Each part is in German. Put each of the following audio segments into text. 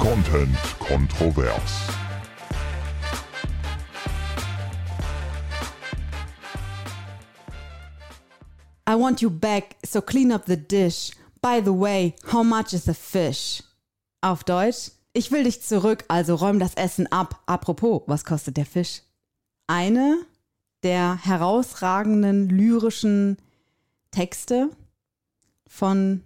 Content kontrovers. I want you back, so clean up the dish. By the way, how much is a fish? Auf Deutsch, ich will dich zurück, also räum das Essen ab. Apropos, was kostet der Fisch? Eine der herausragenden lyrischen Texte von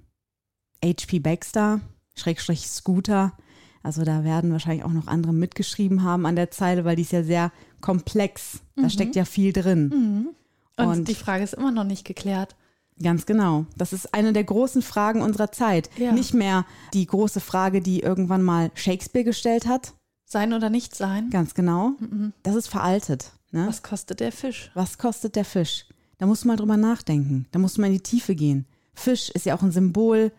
H.P. Baxter, Schrägstrich Scooter. Also da werden wahrscheinlich auch noch andere mitgeschrieben haben an der Zeile, weil die ist ja sehr komplex. Da steckt ja viel drin. Und, Und- die Frage ist immer noch nicht geklärt. Ganz genau. Das ist eine der großen Fragen unserer Zeit. Ja. Nicht mehr die große Frage, die irgendwann mal Shakespeare gestellt hat. Sein oder nicht sein? Ganz genau. Das ist veraltet. Ne? Was? Was kostet der Fisch? kostet der Fisch? Da musst du mal drüber nachdenken. Da musst du mal in die Tiefe gehen. Fisch ist ja auch ein Symbol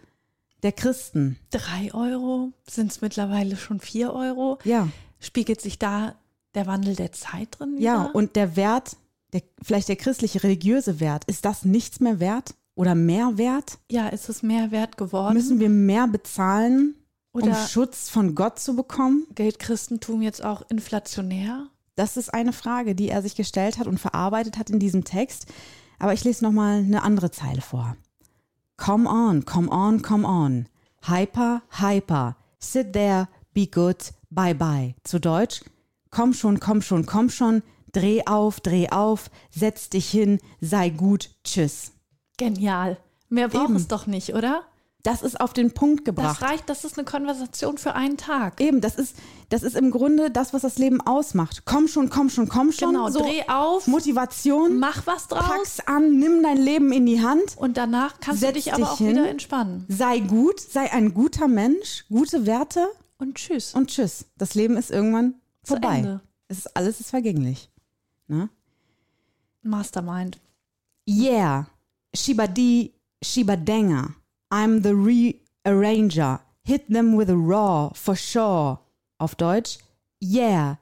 der Christen. Drei Euro? Sind es mittlerweile schon vier Euro? Ja. Spiegelt sich da der Wandel der Zeit drin wieder? Ja, und der Wert, der, vielleicht der christliche religiöse Wert, ist das nichts mehr wert oder mehr wert? ja, ist es mehr wert geworden? Müssen wir mehr bezahlen, um Oder- Schutz von Gott zu bekommen? Gilt Christentum jetzt auch inflationär? Das ist eine Frage, die er sich gestellt hat und verarbeitet hat in diesem Text. Aber ich lese nochmal eine andere Zeile vor. Come on, come on, come on. Hyper, hyper. Sit there, be good, bye bye. Zu Deutsch, komm schon, komm schon, komm schon. Dreh auf, dreh auf, setz dich hin, sei gut, tschüss. Genial. Mehr braucht es doch nicht, oder? Das ist auf den Punkt gebracht. Das reicht, das ist eine Konversation für einen Tag. Eben, das ist, das ist im Grunde das, was das Leben ausmacht. Komm schon, komm schon, komm schon. Genau, so dreh auf, Motivation. mach was draus Pack's an, nimm dein Leben in die Hand. und danach kannst du Setz dich aber dich auch hin. wieder entspannen. Sei gut, sei ein guter Mensch, gute Werte Und tschüss. und tschüss. Das Leben ist irgendwann Zu vorbei. Ende. Es ist, alles ist vergänglich. Ne? Mastermind. Yeah, Shibadi, Shibadenga. I'm the rearranger. Hit them with a raw, for sure. Auf Deutsch, yeah.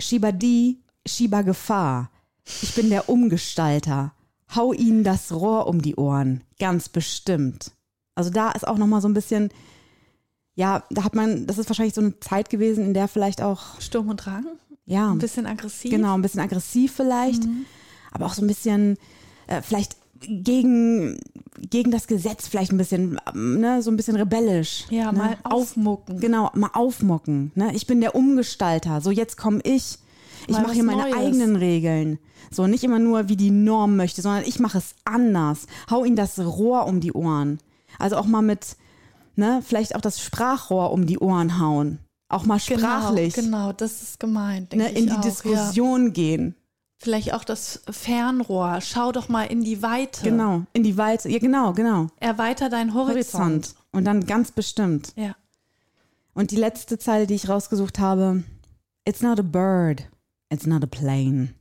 Shibadi, Shiba Gefahr. Ich bin der Umgestalter. Hau ihnen das Rohr um die Ohren. Ganz bestimmt. Also da ist auch nochmal so ein bisschen, ja, da hat man, das ist wahrscheinlich so eine Zeit gewesen, in der vielleicht auch, Sturm und Drang. ja, Ein bisschen aggressiv. Genau, ein bisschen aggressiv vielleicht, aber auch so ein bisschen äh, vielleicht gegen, gegen das Gesetz vielleicht ein bisschen, ne, so ein bisschen rebellisch. Ja, ne? mal aufmucken. Genau, mal aufmocken. Ne? Ich bin der Umgestalter. So, jetzt komme ich. Ich mache hier meine Neues. eigenen Regeln. So, nicht immer nur, wie die Norm möchte, sondern ich mache es anders. Hau ihnen das Rohr um die Ohren. Also auch mal mit, ne, vielleicht auch das Sprachrohr um die Ohren hauen. Auch mal sprachlich. Genau, genau, das ist gemeint. Ne, in die auch, Ja. Diskussion gehen. Vielleicht auch das Fernrohr. Schau doch mal in die Weite. Genau, in die Weite. Ja, genau, genau. Erweiter deinen Horizont. Horizont. Und dann ganz bestimmt. Ja. Und die letzte Zeile, die ich rausgesucht habe. It's not a bird. It's not a plane.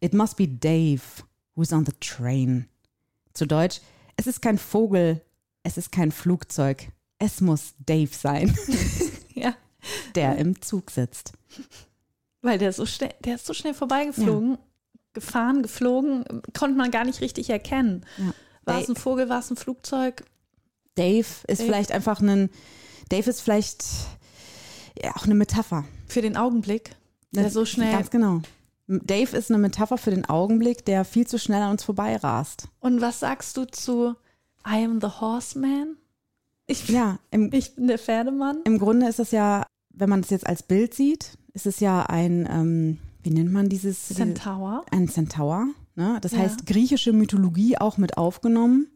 It must be Dave who's on the train. Zu Deutsch, es ist kein Vogel, es ist kein Flugzeug. Es muss Dave sein, ja. der im Zug sitzt. Weil der so schnell, der ist so schnell vorbeigeflogen, gefahren, geflogen, konnte man gar nicht richtig erkennen. Ja. War es ein Vogel, war es ein Flugzeug? Dave ist Dave. vielleicht einfach ein, Dave ist vielleicht ja, auch eine Metapher. Für den Augenblick, der so schnell. Ganz genau. Dave ist eine Metapher für den Augenblick, der viel zu schnell an uns vorbeirast. Und was sagst du zu I am the Horseman? Ich, Ja, im, ich bin der Pferdemann. im Grunde ist es ja, wenn man es jetzt als Bild sieht, ist es ja ein, ähm, wie nennt man dieses? diese- Centaur. Ein Centaur. Ne? Das Ja. heißt, griechische Mythologie auch mit aufgenommen,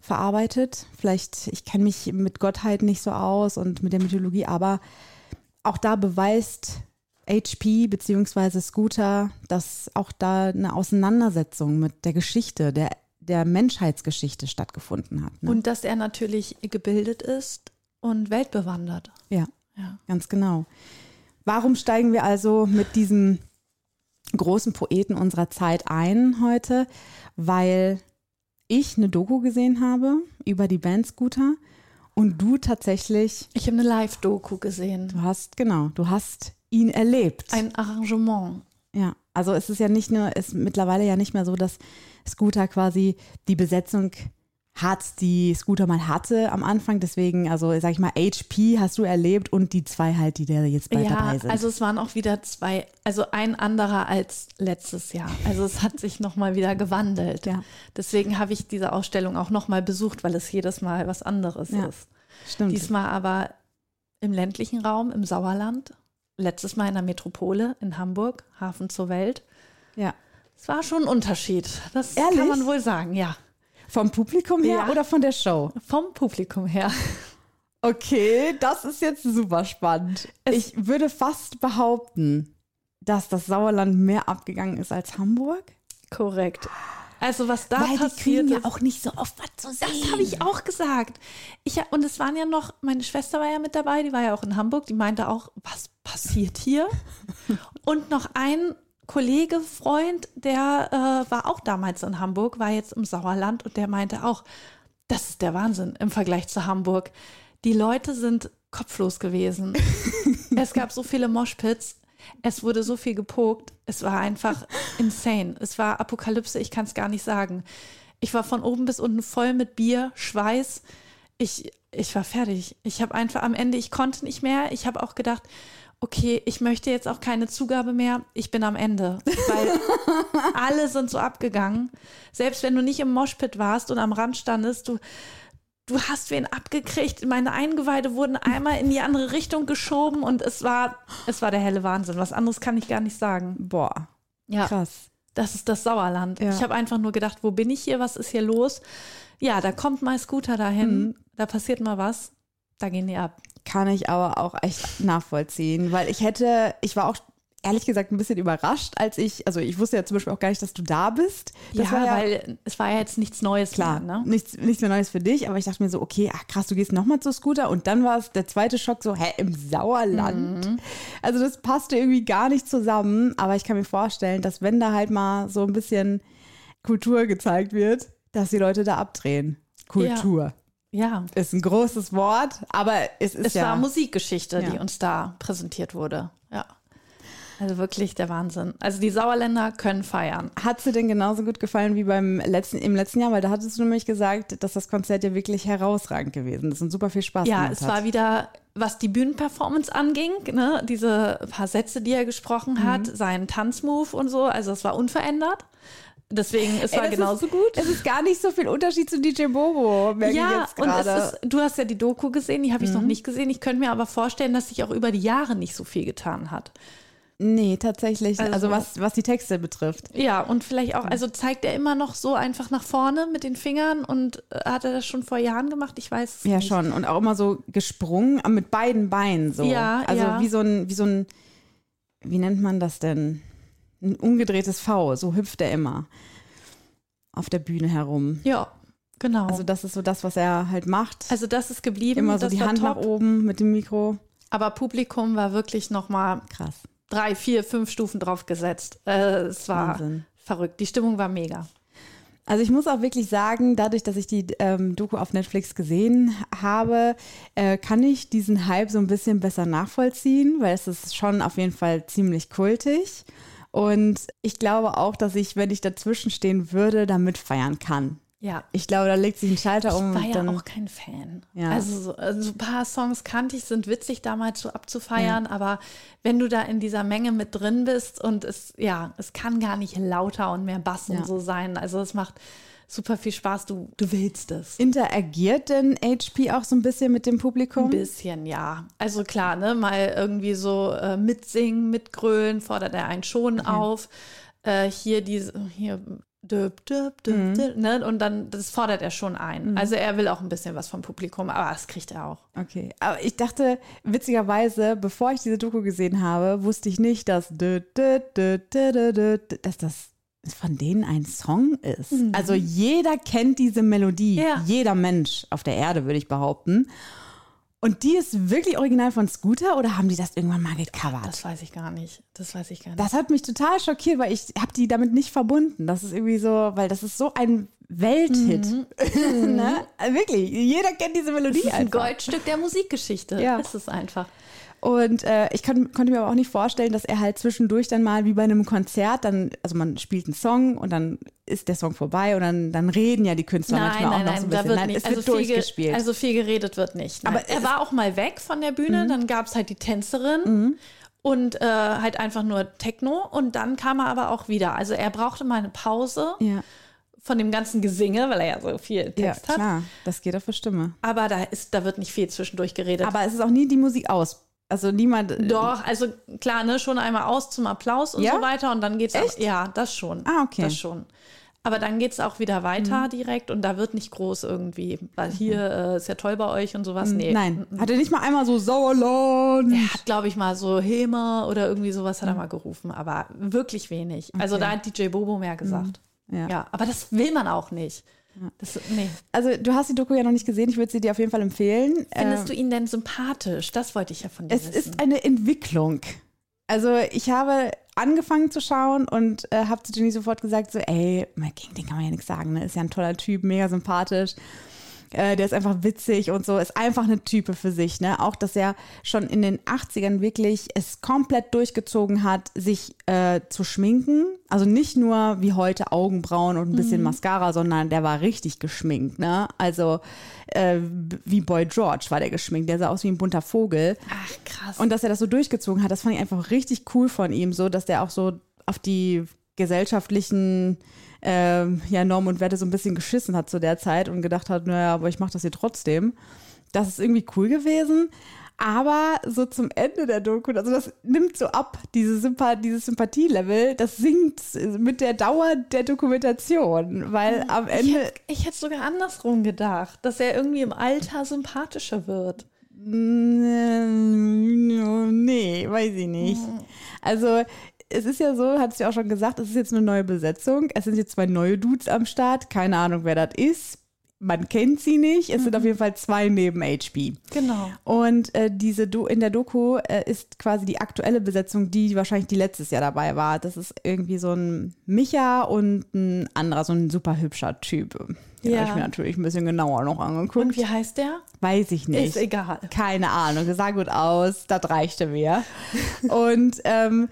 verarbeitet. Vielleicht, ich kenne mich mit Gottheit nicht so aus und mit der Mythologie, aber auch da beweist HP beziehungsweise Scooter, dass auch da eine Auseinandersetzung mit der Geschichte, der, der Menschheitsgeschichte stattgefunden hat. Ne? Und dass er natürlich gebildet ist und weltbewandert. ja. Ja. Ganz genau. Warum steigen wir also mit diesem großen Poeten unserer Zeit ein heute? Weil ich eine Doku gesehen habe über die Band Scooter und du tatsächlich, Ich habe eine Live-Doku gesehen. du hast, genau, du hast ihn erlebt. Ein Arrangement. ja, also es ist ja nicht nur, es ist mittlerweile ja nicht mehr so, dass Scooter quasi die Besetzung hart die Scooter mal hatte am Anfang. Deswegen, also sag ich mal, HP hast du erlebt und die zwei halt, die da jetzt bald ja, dabei sind. also es waren auch wieder zwei, also ein anderer als letztes Jahr. Also es hat sich nochmal wieder gewandelt. Ja. Deswegen habe ich diese Ausstellung auch nochmal besucht, weil es jedes Mal was anderes Ja, ist. Stimmt. Diesmal aber im ländlichen Raum, im Sauerland. Letztes Mal in der Metropole in Hamburg, Hafen zur Welt. ja. Es war schon ein Unterschied. Das Ehrlich? kann man wohl sagen, ja. Vom Publikum her Ja. oder von der Show? Vom Publikum her. Okay, das ist jetzt super spannend. ich würde fast behaupten, dass das Sauerland mehr abgegangen ist als Hamburg. Korrekt. Also was da Weil die passiert kriegen ja auch nicht so oft was zu sehen. das habe ich auch gesagt. Ich, und es waren ja noch, meine Schwester war ja mit dabei, die war ja auch in Hamburg, die meinte auch, was passiert hier? und noch ein Kollege, Freund, der äh, war auch damals in Hamburg, war jetzt im Sauerland und der meinte auch, das ist der Wahnsinn im Vergleich zu Hamburg. Die Leute sind kopflos gewesen. es gab so viele Moshpits. Es wurde so viel gepokt. Es war einfach insane. Es war Apokalypse. Ich kann es gar nicht sagen. Ich war von oben bis unten voll mit Bier, Schweiß. Ich, ich war fertig. Ich habe einfach am Ende, ich konnte nicht mehr. Ich habe auch gedacht, okay, ich möchte jetzt auch keine Zugabe mehr. Ich bin am Ende. Weil alle sind so abgegangen. Selbst wenn du nicht im Moshpit warst und am Rand standest, du, du hast wen abgekriegt. Meine Eingeweide wurden einmal in die andere Richtung geschoben und es war, es war der helle Wahnsinn. Was anderes kann ich gar nicht sagen. Boah, Ja, krass. das ist das Sauerland. Ja. Ich habe einfach nur gedacht, wo bin ich hier? Was ist hier los? Ja, da kommt mal Scooter dahin, da passiert mal was, da gehen die ab. Kann ich aber auch echt nachvollziehen, weil ich hätte, ich war auch ehrlich gesagt ein bisschen überrascht, als ich, also ich wusste ja zum Beispiel auch gar nicht, dass du da bist. Das ja, war ja weil es war ja jetzt nichts Neues klar, mehr, ne? nichts, nichts mehr Neues für dich, aber ich dachte mir so, okay, ach krass, du gehst nochmal zu Scooter und dann war es der zweite Schock so, hä, im Sauerland? Mhm. Also das passte irgendwie gar nicht zusammen, aber ich kann mir vorstellen, dass wenn da halt mal so ein bisschen Kultur gezeigt wird, dass die Leute da abdrehen. Kultur Ja. Ist ein großes Wort, aber es ist Es ja war Musikgeschichte, die Ja. uns da präsentiert wurde. Ja. Also wirklich der Wahnsinn. Also die Sauerländer können feiern. Hat sie denn genauso gut gefallen wie beim letzten, im letzten Jahr? Weil da hattest du nämlich gesagt, dass das Konzert ja wirklich herausragend gewesen ist und super viel Spaß Ja, gemacht es hat. war wieder, was die Bühnenperformance anging, ne, diese paar Sätze, die er gesprochen Mhm. hat, seinen Tanzmove und so, also es war unverändert. Deswegen, es Ey, war genauso ist, gut. Es ist gar nicht so viel Unterschied zu DJ Bobo, merke Ja, ich jetzt und es gerade. Mhm. ist, du hast ja die Doku gesehen, die habe ich noch nicht gesehen. Ich könnte mir aber vorstellen, dass sich auch über die Jahre nicht so viel getan hat. Nee, tatsächlich. Also, Also- was, was die Texte betrifft. Ja, und vielleicht auch, also zeigt er immer noch so einfach nach vorne mit den Fingern und äh, hat er das schon vor Jahren gemacht? Ich weiß es Ja, nicht. schon. Und auch immer so gesprungen, aber mit beiden Beinen so. Ja, also ja. wie so ein, wie so ein, wie nennt man das denn? Ein umgedrehtes V, so hüpft er immer auf der Bühne herum. Ja, genau. Also das ist so das, was er halt macht. Also das ist geblieben. immer so die Hand top. nach oben mit dem Mikro. Aber Publikum war wirklich noch mal Krass. drei, vier, fünf Stufen drauf gesetzt. Äh, es war Wahnsinn. verrückt. Die Stimmung war mega. Also ich muss auch wirklich sagen, dadurch, dass ich die ähm, Doku auf Netflix gesehen habe, äh, kann ich diesen Hype so ein bisschen besser nachvollziehen, weil es ist schon auf jeden Fall ziemlich kultig. Und ich glaube auch, dass ich, wenn ich dazwischen stehen würde, da mitfeiern kann. Ja. Ich glaube, da legt sich ein Schalter um. Ich war ja dann, auch kein Fan. Ja. Also, so, also ein paar Songs kannte ich, sind witzig damals so abzufeiern, aber wenn du da in dieser Menge mit drin bist und es, ja, es kann gar nicht lauter und mehr Bass Ja. und so sein. Also es macht super viel Spaß, du, du willst es. Interagiert denn HP auch so ein bisschen mit dem Publikum? Ein bisschen, ja. Also klar, ne, mal irgendwie so äh, mitsingen, mitgrölen, fordert er einen schon auf. Äh, hier diese, hier, döp, döp, döp, Mhm. ne? Und dann, das fordert er schon ein. Also er will auch ein bisschen was vom Publikum, aber das kriegt er auch. Okay, aber ich dachte, witzigerweise, bevor ich diese Doku gesehen habe, wusste ich nicht, dass, dö, dö, dö, dass das von denen ein Song ist. Also jeder kennt diese Melodie. Ja. Jeder Mensch auf der Erde, würde ich behaupten. Und die ist wirklich original von Scooter oder haben die das irgendwann mal gecovert? Das weiß ich gar nicht. Das weiß ich gar nicht. Das hat mich total schockiert, weil ich habe die damit nicht verbunden. Das ist irgendwie so, weil das ist so ein Welthit. ne? Wirklich, jeder kennt diese Melodie das ist ein einfach. Goldstück der Musikgeschichte. Ja. Ist es einfach. Und äh, ich kann, konnte mir aber auch nicht vorstellen, dass er halt zwischendurch dann mal wie bei einem Konzert, dann, also man spielt einen Song und dann ist der Song vorbei und dann, dann reden ja die Künstler Nein, manchmal nein, auch noch nein, so ein bisschen. wird Nein, nicht. es wird also, viel, ge- durchgespielt. also viel geredet wird nicht. Nein. Aber er war auch mal weg von der Bühne, dann gab es halt die Tänzerin und äh, halt einfach nur Techno und dann kam er aber auch wieder. Also er brauchte mal eine Pause ja, von dem ganzen Gesinge, weil er ja so viel ja, Text hat. klar, das geht auf die Stimme. Aber da ist, da wird nicht viel zwischendurch geredet. Aber es ist auch nie die Musik aus. Also niemand. Doch, also klar, ne, schon einmal aus zum Applaus und Ja? so weiter und dann geht's Echt? auch, ja, das schon. Ah, okay. Mhm. Das schon. Aber dann geht's auch wieder weiter direkt und da wird nicht groß irgendwie, weil hier äh, ist ja toll bei euch und sowas. Nee. Mhm. Nein, hatte nicht mal einmal so Sauerland. Er hat, glaube ich, mal so Hilmer oder irgendwie sowas hat er mal gerufen, aber wirklich wenig. Also da hat DJ Bobo mehr gesagt. Ja. Ja. aber das will man auch nicht. Das, nee. Also du hast die Doku ja noch nicht gesehen, ich würde sie dir auf jeden Fall empfehlen. Findest Ähm, du ihn denn sympathisch? Das wollte ich ja von dir Es wissen. ist eine Entwicklung. Also ich habe angefangen zu schauen und äh, habe zu Jenny sofort gesagt, so, ey, gegen den kann man ja nichts sagen, ne? Ist ja ein toller Typ, mega sympathisch. Äh, der ist einfach witzig und so, ist einfach eine Type für sich, ne? Auch, dass er schon in den 80ern wirklich es komplett durchgezogen hat, sich äh, zu schminken. Also nicht nur wie heute Augenbrauen und ein bisschen Mascara, sondern der war richtig geschminkt, ne? Also äh, wie Boy George war der geschminkt, der sah aus wie ein bunter Vogel. Ach, krass. Und dass er das so durchgezogen hat, das fand ich einfach richtig cool von ihm, so dass der auch so auf die gesellschaftlichen ähm, ja, Normen und Werte so ein bisschen geschissen hat zu der Zeit und gedacht hat, naja, aber ich mache das hier trotzdem. Das ist irgendwie cool gewesen. Aber so zum Ende der Doku, also das nimmt so ab, diese Sympa dieses Sympathielevel, das sinkt mit der Dauer der Dokumentation, weil am ich Ende. hätte, ich hätte sogar andersrum gedacht, dass er irgendwie im Alter sympathischer wird. Nee, weiß ich nicht. Also, es ist ja so, hat es ja auch schon gesagt, es ist jetzt eine neue Besetzung. Es sind jetzt zwei neue Dudes am Start. Keine Ahnung, wer das ist. Man kennt sie nicht. Es sind auf jeden Fall zwei neben HB. Genau. Und äh, diese Do in der Doku äh, ist quasi die aktuelle Besetzung, die wahrscheinlich die letztes Jahr dabei war. Das ist irgendwie so ein Micha und ein anderer, so ein super hübscher Typ. Den Ja. habe ich mir natürlich ein bisschen genauer noch angeguckt. Und wie heißt der? Weiß ich nicht. Ist egal. Keine Ahnung, sah gut aus, das reichte mir. und ähm,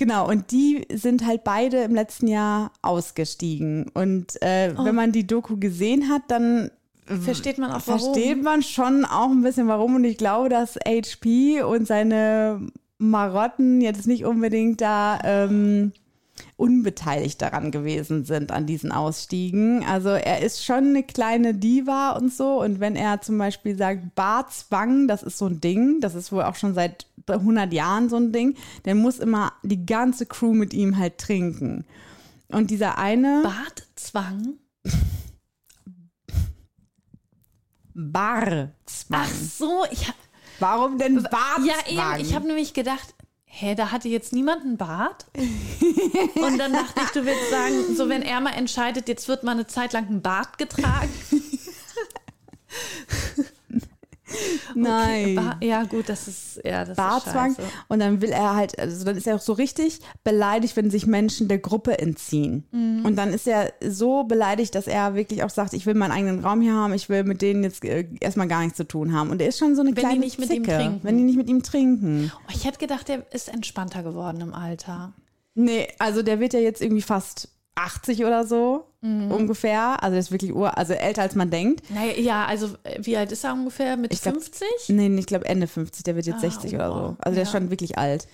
genau, und die sind halt beide im letzten Jahr ausgestiegen. Und äh, Oh. wenn man die Doku gesehen hat, dann Versteht man auch warum? versteht man schon auch ein bisschen warum. Und ich glaube, dass HP und seine Marotten jetzt nicht unbedingt da ähm, unbeteiligt daran gewesen sind an diesen Ausstiegen. Also er ist schon eine kleine Diva und so. Und wenn er zum Beispiel sagt, Barzwang, das ist so ein Ding, das ist wohl auch schon seit 100 Jahren so ein Ding, dann muss immer die ganze Crew mit ihm halt trinken. Und dieser eine Bartzwang? Barzwang. Ach so, ich hab, Warum denn Barzwang? ja eben, ich habe nämlich gedacht, hä, da hatte jetzt niemand einen Bart? Und dann dachte ich, du willst sagen, so wenn er mal entscheidet, jetzt wird mal eine Zeit lang ein Bart getragen. Nein. Ba ja gut, das ist, ja, das Barzwang. ist. Und dann will er halt, also dann ist er auch so richtig beleidigt, wenn sich Menschen der Gruppe entziehen. Mhm. Und dann ist er so beleidigt, dass er wirklich auch sagt, ich will meinen eigenen Raum hier haben, ich will mit denen jetzt äh, erstmal gar nichts zu tun haben. Und er ist schon so eine Wenn die kleine nicht mit ihm Zicke, trinken. Wenn die nicht mit ihm trinken. Oh, ich hätte gedacht, der ist entspannter geworden im Alter. Nee, also der wird ja jetzt irgendwie fast 80 oder so Mhm. ungefähr. Also der ist wirklich ur, also älter als man denkt. Naja, ja, also äh, wie alt ist er ungefähr? Mit Ich glaub, 50? Nee, ich glaube Ende 50, der wird jetzt Ah, 60 oder so. Also der ist Ja. schon wirklich alt.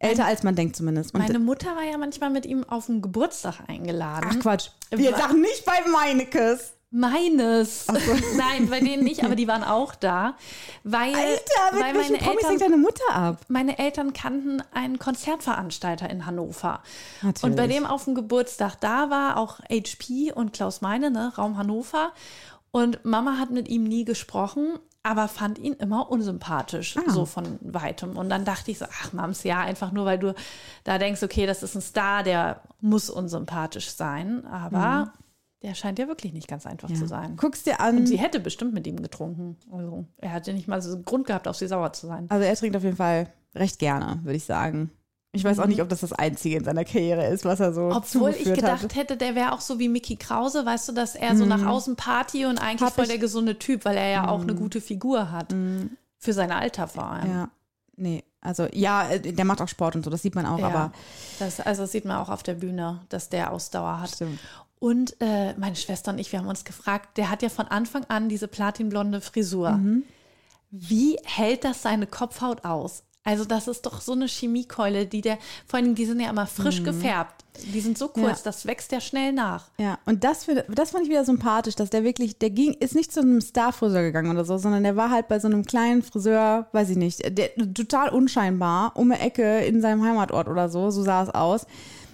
Älter als man denkt zumindest. Und Meine Mutter war ja manchmal mit ihm auf den Geburtstag eingeladen. Ach Quatsch. Wir Wa- sagen nicht bei Meinekes. Meines. Nein, bei denen nicht, aber die waren auch da. Weil, Alter, mit weil meine Promis Eltern, deine Mutter ab? meine Eltern kannten einen Konzertveranstalter in Hannover. Natürlich. Und bei dem auf dem Geburtstag, da war auch HP und Klaus Meine, ne, Raum Hannover. Und Mama hat mit ihm nie gesprochen, aber fand ihn immer unsympathisch, Ah. so von weitem. Und dann dachte ich so, ach Mams, ja, einfach nur, weil du da denkst, okay, das ist ein Star, der muss unsympathisch sein. Aber der scheint ja wirklich nicht ganz einfach zu sein. Guck's dir an. Sie hätte bestimmt mit ihm getrunken. Also, er hatte nicht mal so einen Grund gehabt, auf sie sauer zu sein. Also er trinkt auf jeden Fall recht gerne, würde ich sagen. Ich weiß auch nicht, ob das das Einzige in seiner Karriere ist, was er so Mhm. Obwohl ich gedacht hat. hätte, der wäre auch so wie Mickey Krause, weißt du, dass er so nach außen Party und eigentlich Hab voll der gesunde Typ, weil er ja auch eine gute Figur hat. Für sein Alter vor allem. Ja. Nee, also ja, äh, der macht auch Sport und so, das sieht man auch, Ja, aber das, also das sieht man auch auf der Bühne, dass der Ausdauer hat. Stimmt. Und äh, meine Schwester und ich, wir haben uns gefragt, der hat ja von Anfang an diese platinblonde Frisur. Mhm. Wie hält das seine Kopfhaut aus? Also das ist doch so eine Chemiekeule, die der, vor allem die sind ja immer frisch gefärbt. Die sind so kurz, Mhm. Ja. das wächst ja schnell nach. Ja, und das, für, das fand ich wieder sympathisch, dass der wirklich, der ging, ist nicht zu einem Star-Friseur gegangen oder so, sondern der war halt bei so einem kleinen Friseur, weiß ich nicht, der total unscheinbar, um eine Ecke in seinem Heimatort oder so, so sah es aus.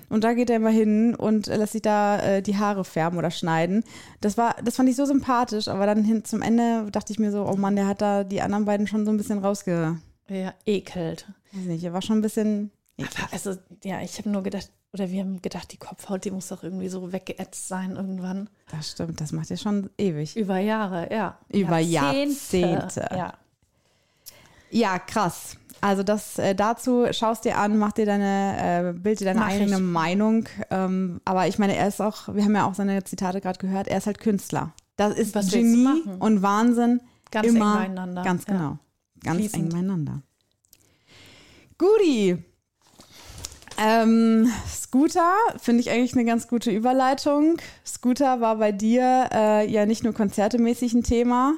Und da geht er immer hin und lässt sich da äh, die Haare färben oder schneiden. Das war, das fand ich so sympathisch, aber dann hin zum Ende dachte ich mir so, oh Mann, der hat da die anderen beiden schon so ein bisschen rausge, Ja, ekelt. weiß nicht, er war schon ein bisschen, Aber also, ja, ich habe nur gedacht, oder wir haben gedacht, die Kopfhaut, die muss doch irgendwie so weggeätzt sein irgendwann. das stimmt, das macht ja schon ewig. Über Jahre, ja. Über Jahrzehnte. Ja. Ja, krass. Also das äh, dazu schaust dir an, mach dir deine, äh, bild dir deine Mach eigene ich. Meinung. Ähm, aber ich meine, er ist auch, wir haben ja auch seine Zitate gerade gehört, er ist halt Künstler. Das ist Was willst du Genie machen? und Wahnsinn. Ganz eng immer beieinander, Ganz ja. genau. Ganz Fließend. eng beieinander. Guti. Ähm, Scooter finde ich eigentlich eine ganz gute Überleitung. Scooter war bei dir äh, ja nicht nur konzertemäßig ein Thema,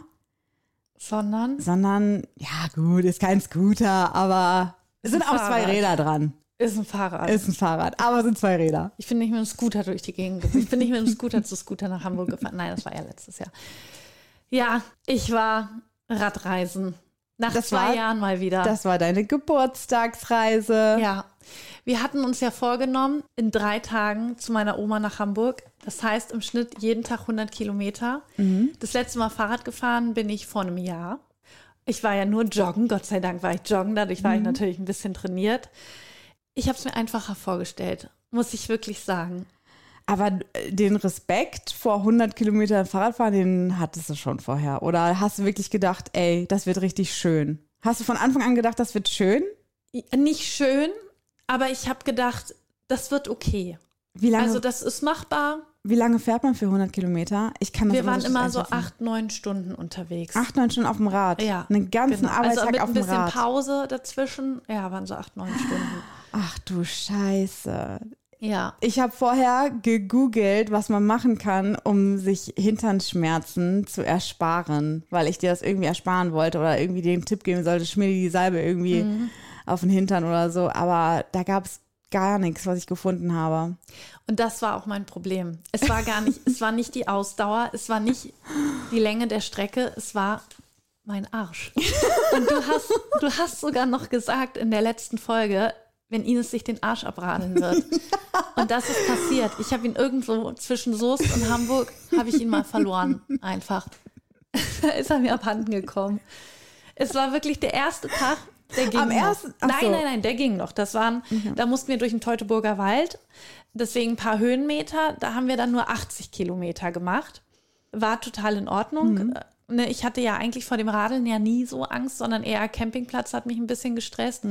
Sondern sondern, ja gut, ist kein Scooter, aber es sind auch zwei. Räder dran. ist ein Fahrrad. Ist ein Fahrrad, aber es sind zwei Räder. Ich bin nicht mit dem Scooter durch die Gegend gefahren. Ich bin nicht mit dem Scooter zu Scooter nach Hamburg gefahren. Nein, das war ja letztes Jahr. Ja, ich war Radreisen. Nach Das zwei war- Jahren mal wieder. Das war deine Geburtstagsreise. ja. Wir hatten uns ja vorgenommen, in drei Tagen zu meiner Oma nach Hamburg. Das heißt im Schnitt jeden Tag 100 Kilometer. Das letzte Mal Fahrrad gefahren bin ich vor einem Jahr. Ich war ja nur joggen. Gott sei Dank war ich joggen. Dadurch war ich natürlich ein bisschen trainiert. Ich habe es mir einfacher vorgestellt, muss ich wirklich sagen. Aber äh, den Respekt vor 100 Kilometern Fahrradfahren, den hattest du schon vorher. Oder hast du wirklich gedacht, ey, das wird richtig schön? Hast du von Anfang an gedacht, das wird schön? Nicht schön, aber ich habe gedacht, das wird okay. Wie lange, Also das ist machbar. wie lange fährt man für 100 Kilometer? Ich kann das Wir waren immer so acht, neun Stunden unterwegs. acht, neun Stunden auf dem Rad. Ja, Einen ganzen genau. Arbeitstag also mit auf ein dem bisschen Rad. Pause dazwischen. Ja, waren so acht, neun Stunden. Ach du Scheiße. Ja. Ich habe vorher gegoogelt, was man machen kann, um sich Hinternschmerzen zu ersparen, weil ich dir das irgendwie ersparen wollte oder irgendwie den Tipp geben sollte, schmier die Salbe irgendwie Mhm. auf den Hintern oder so. Aber da gab es gar nichts, was ich gefunden habe. Und das war auch mein Problem. Es war gar nicht, es war nicht die Ausdauer, es war nicht die Länge der Strecke, es war mein Arsch. Und du hast, du hast sogar noch gesagt in der letzten Folge, wenn Ines sich den Arsch abradeln wird. Und das ist passiert. Ich habe ihn irgendwo zwischen Soest und Hamburg, habe ich ihn mal verloren. Einfach. da ist er mir abhanden gekommen. Es war wirklich der erste Tag, der ging Am noch. ersten- ach Nein, so. nein, nein, der ging noch. Das waren, da mussten wir durch den Teutoburger Wald. Deswegen ein paar Höhenmeter. Da haben wir dann nur 80 Kilometer gemacht. War total in Ordnung. Äh, Ne, ich hatte ja eigentlich vor dem Radeln ja nie so Angst, sondern eher Campingplatz hat mich ein bisschen gestresst.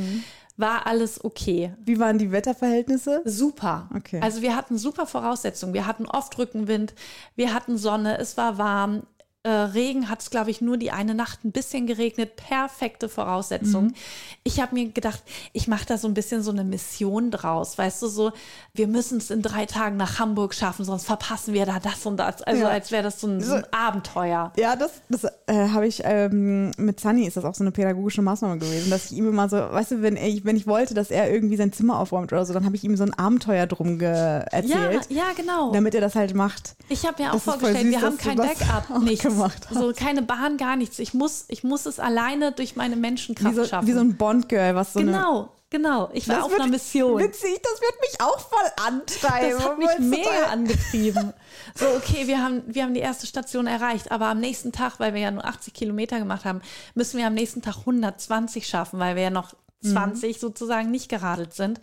War alles okay. Wie waren die Wetterverhältnisse? Super. Okay. Also wir hatten super Voraussetzungen. Wir hatten oft Rückenwind, wir hatten Sonne, es war warm. Äh, Regen hat es, glaube ich, nur die eine Nacht ein bisschen geregnet. Perfekte Voraussetzungen. Ich habe mir gedacht, ich mache da so ein bisschen so eine Mission draus. Weißt du, so, wir müssen es in drei Tagen nach Hamburg schaffen, sonst verpassen wir da das und das. Also Ja. als wäre das so ein, so ein Abenteuer. Ja, das, das äh, habe ich ähm, mit Sunny ist das auch so eine pädagogische Maßnahme gewesen, dass ich ihm immer so, weißt du, wenn ich, wenn ich wollte, dass er irgendwie sein Zimmer aufräumt oder so, dann habe ich ihm so ein Abenteuer drum ge Ja, erzählt, ja, genau. damit er das halt macht. Ich habe mir auch Das vorgestellt, süß, wir haben kein Backup, nichts. Gemacht hast. So keine Bahn, gar nichts. Ich muss, ich muss es alleine durch meine Menschenkraft Wie so, schaffen. wie so ein Bond-Girl, was so genau, genau. Ich war auf wird einer Mission. Witzig, das wird mich auch voll antreiben. Das hat mich mega angetrieben. So, okay, wir haben, wir haben die erste Station erreicht, aber am nächsten Tag, weil wir ja nur 80 Kilometer gemacht haben, müssen wir am nächsten Tag 120 schaffen, weil wir ja noch Mhm. 20 sozusagen nicht geradelt sind.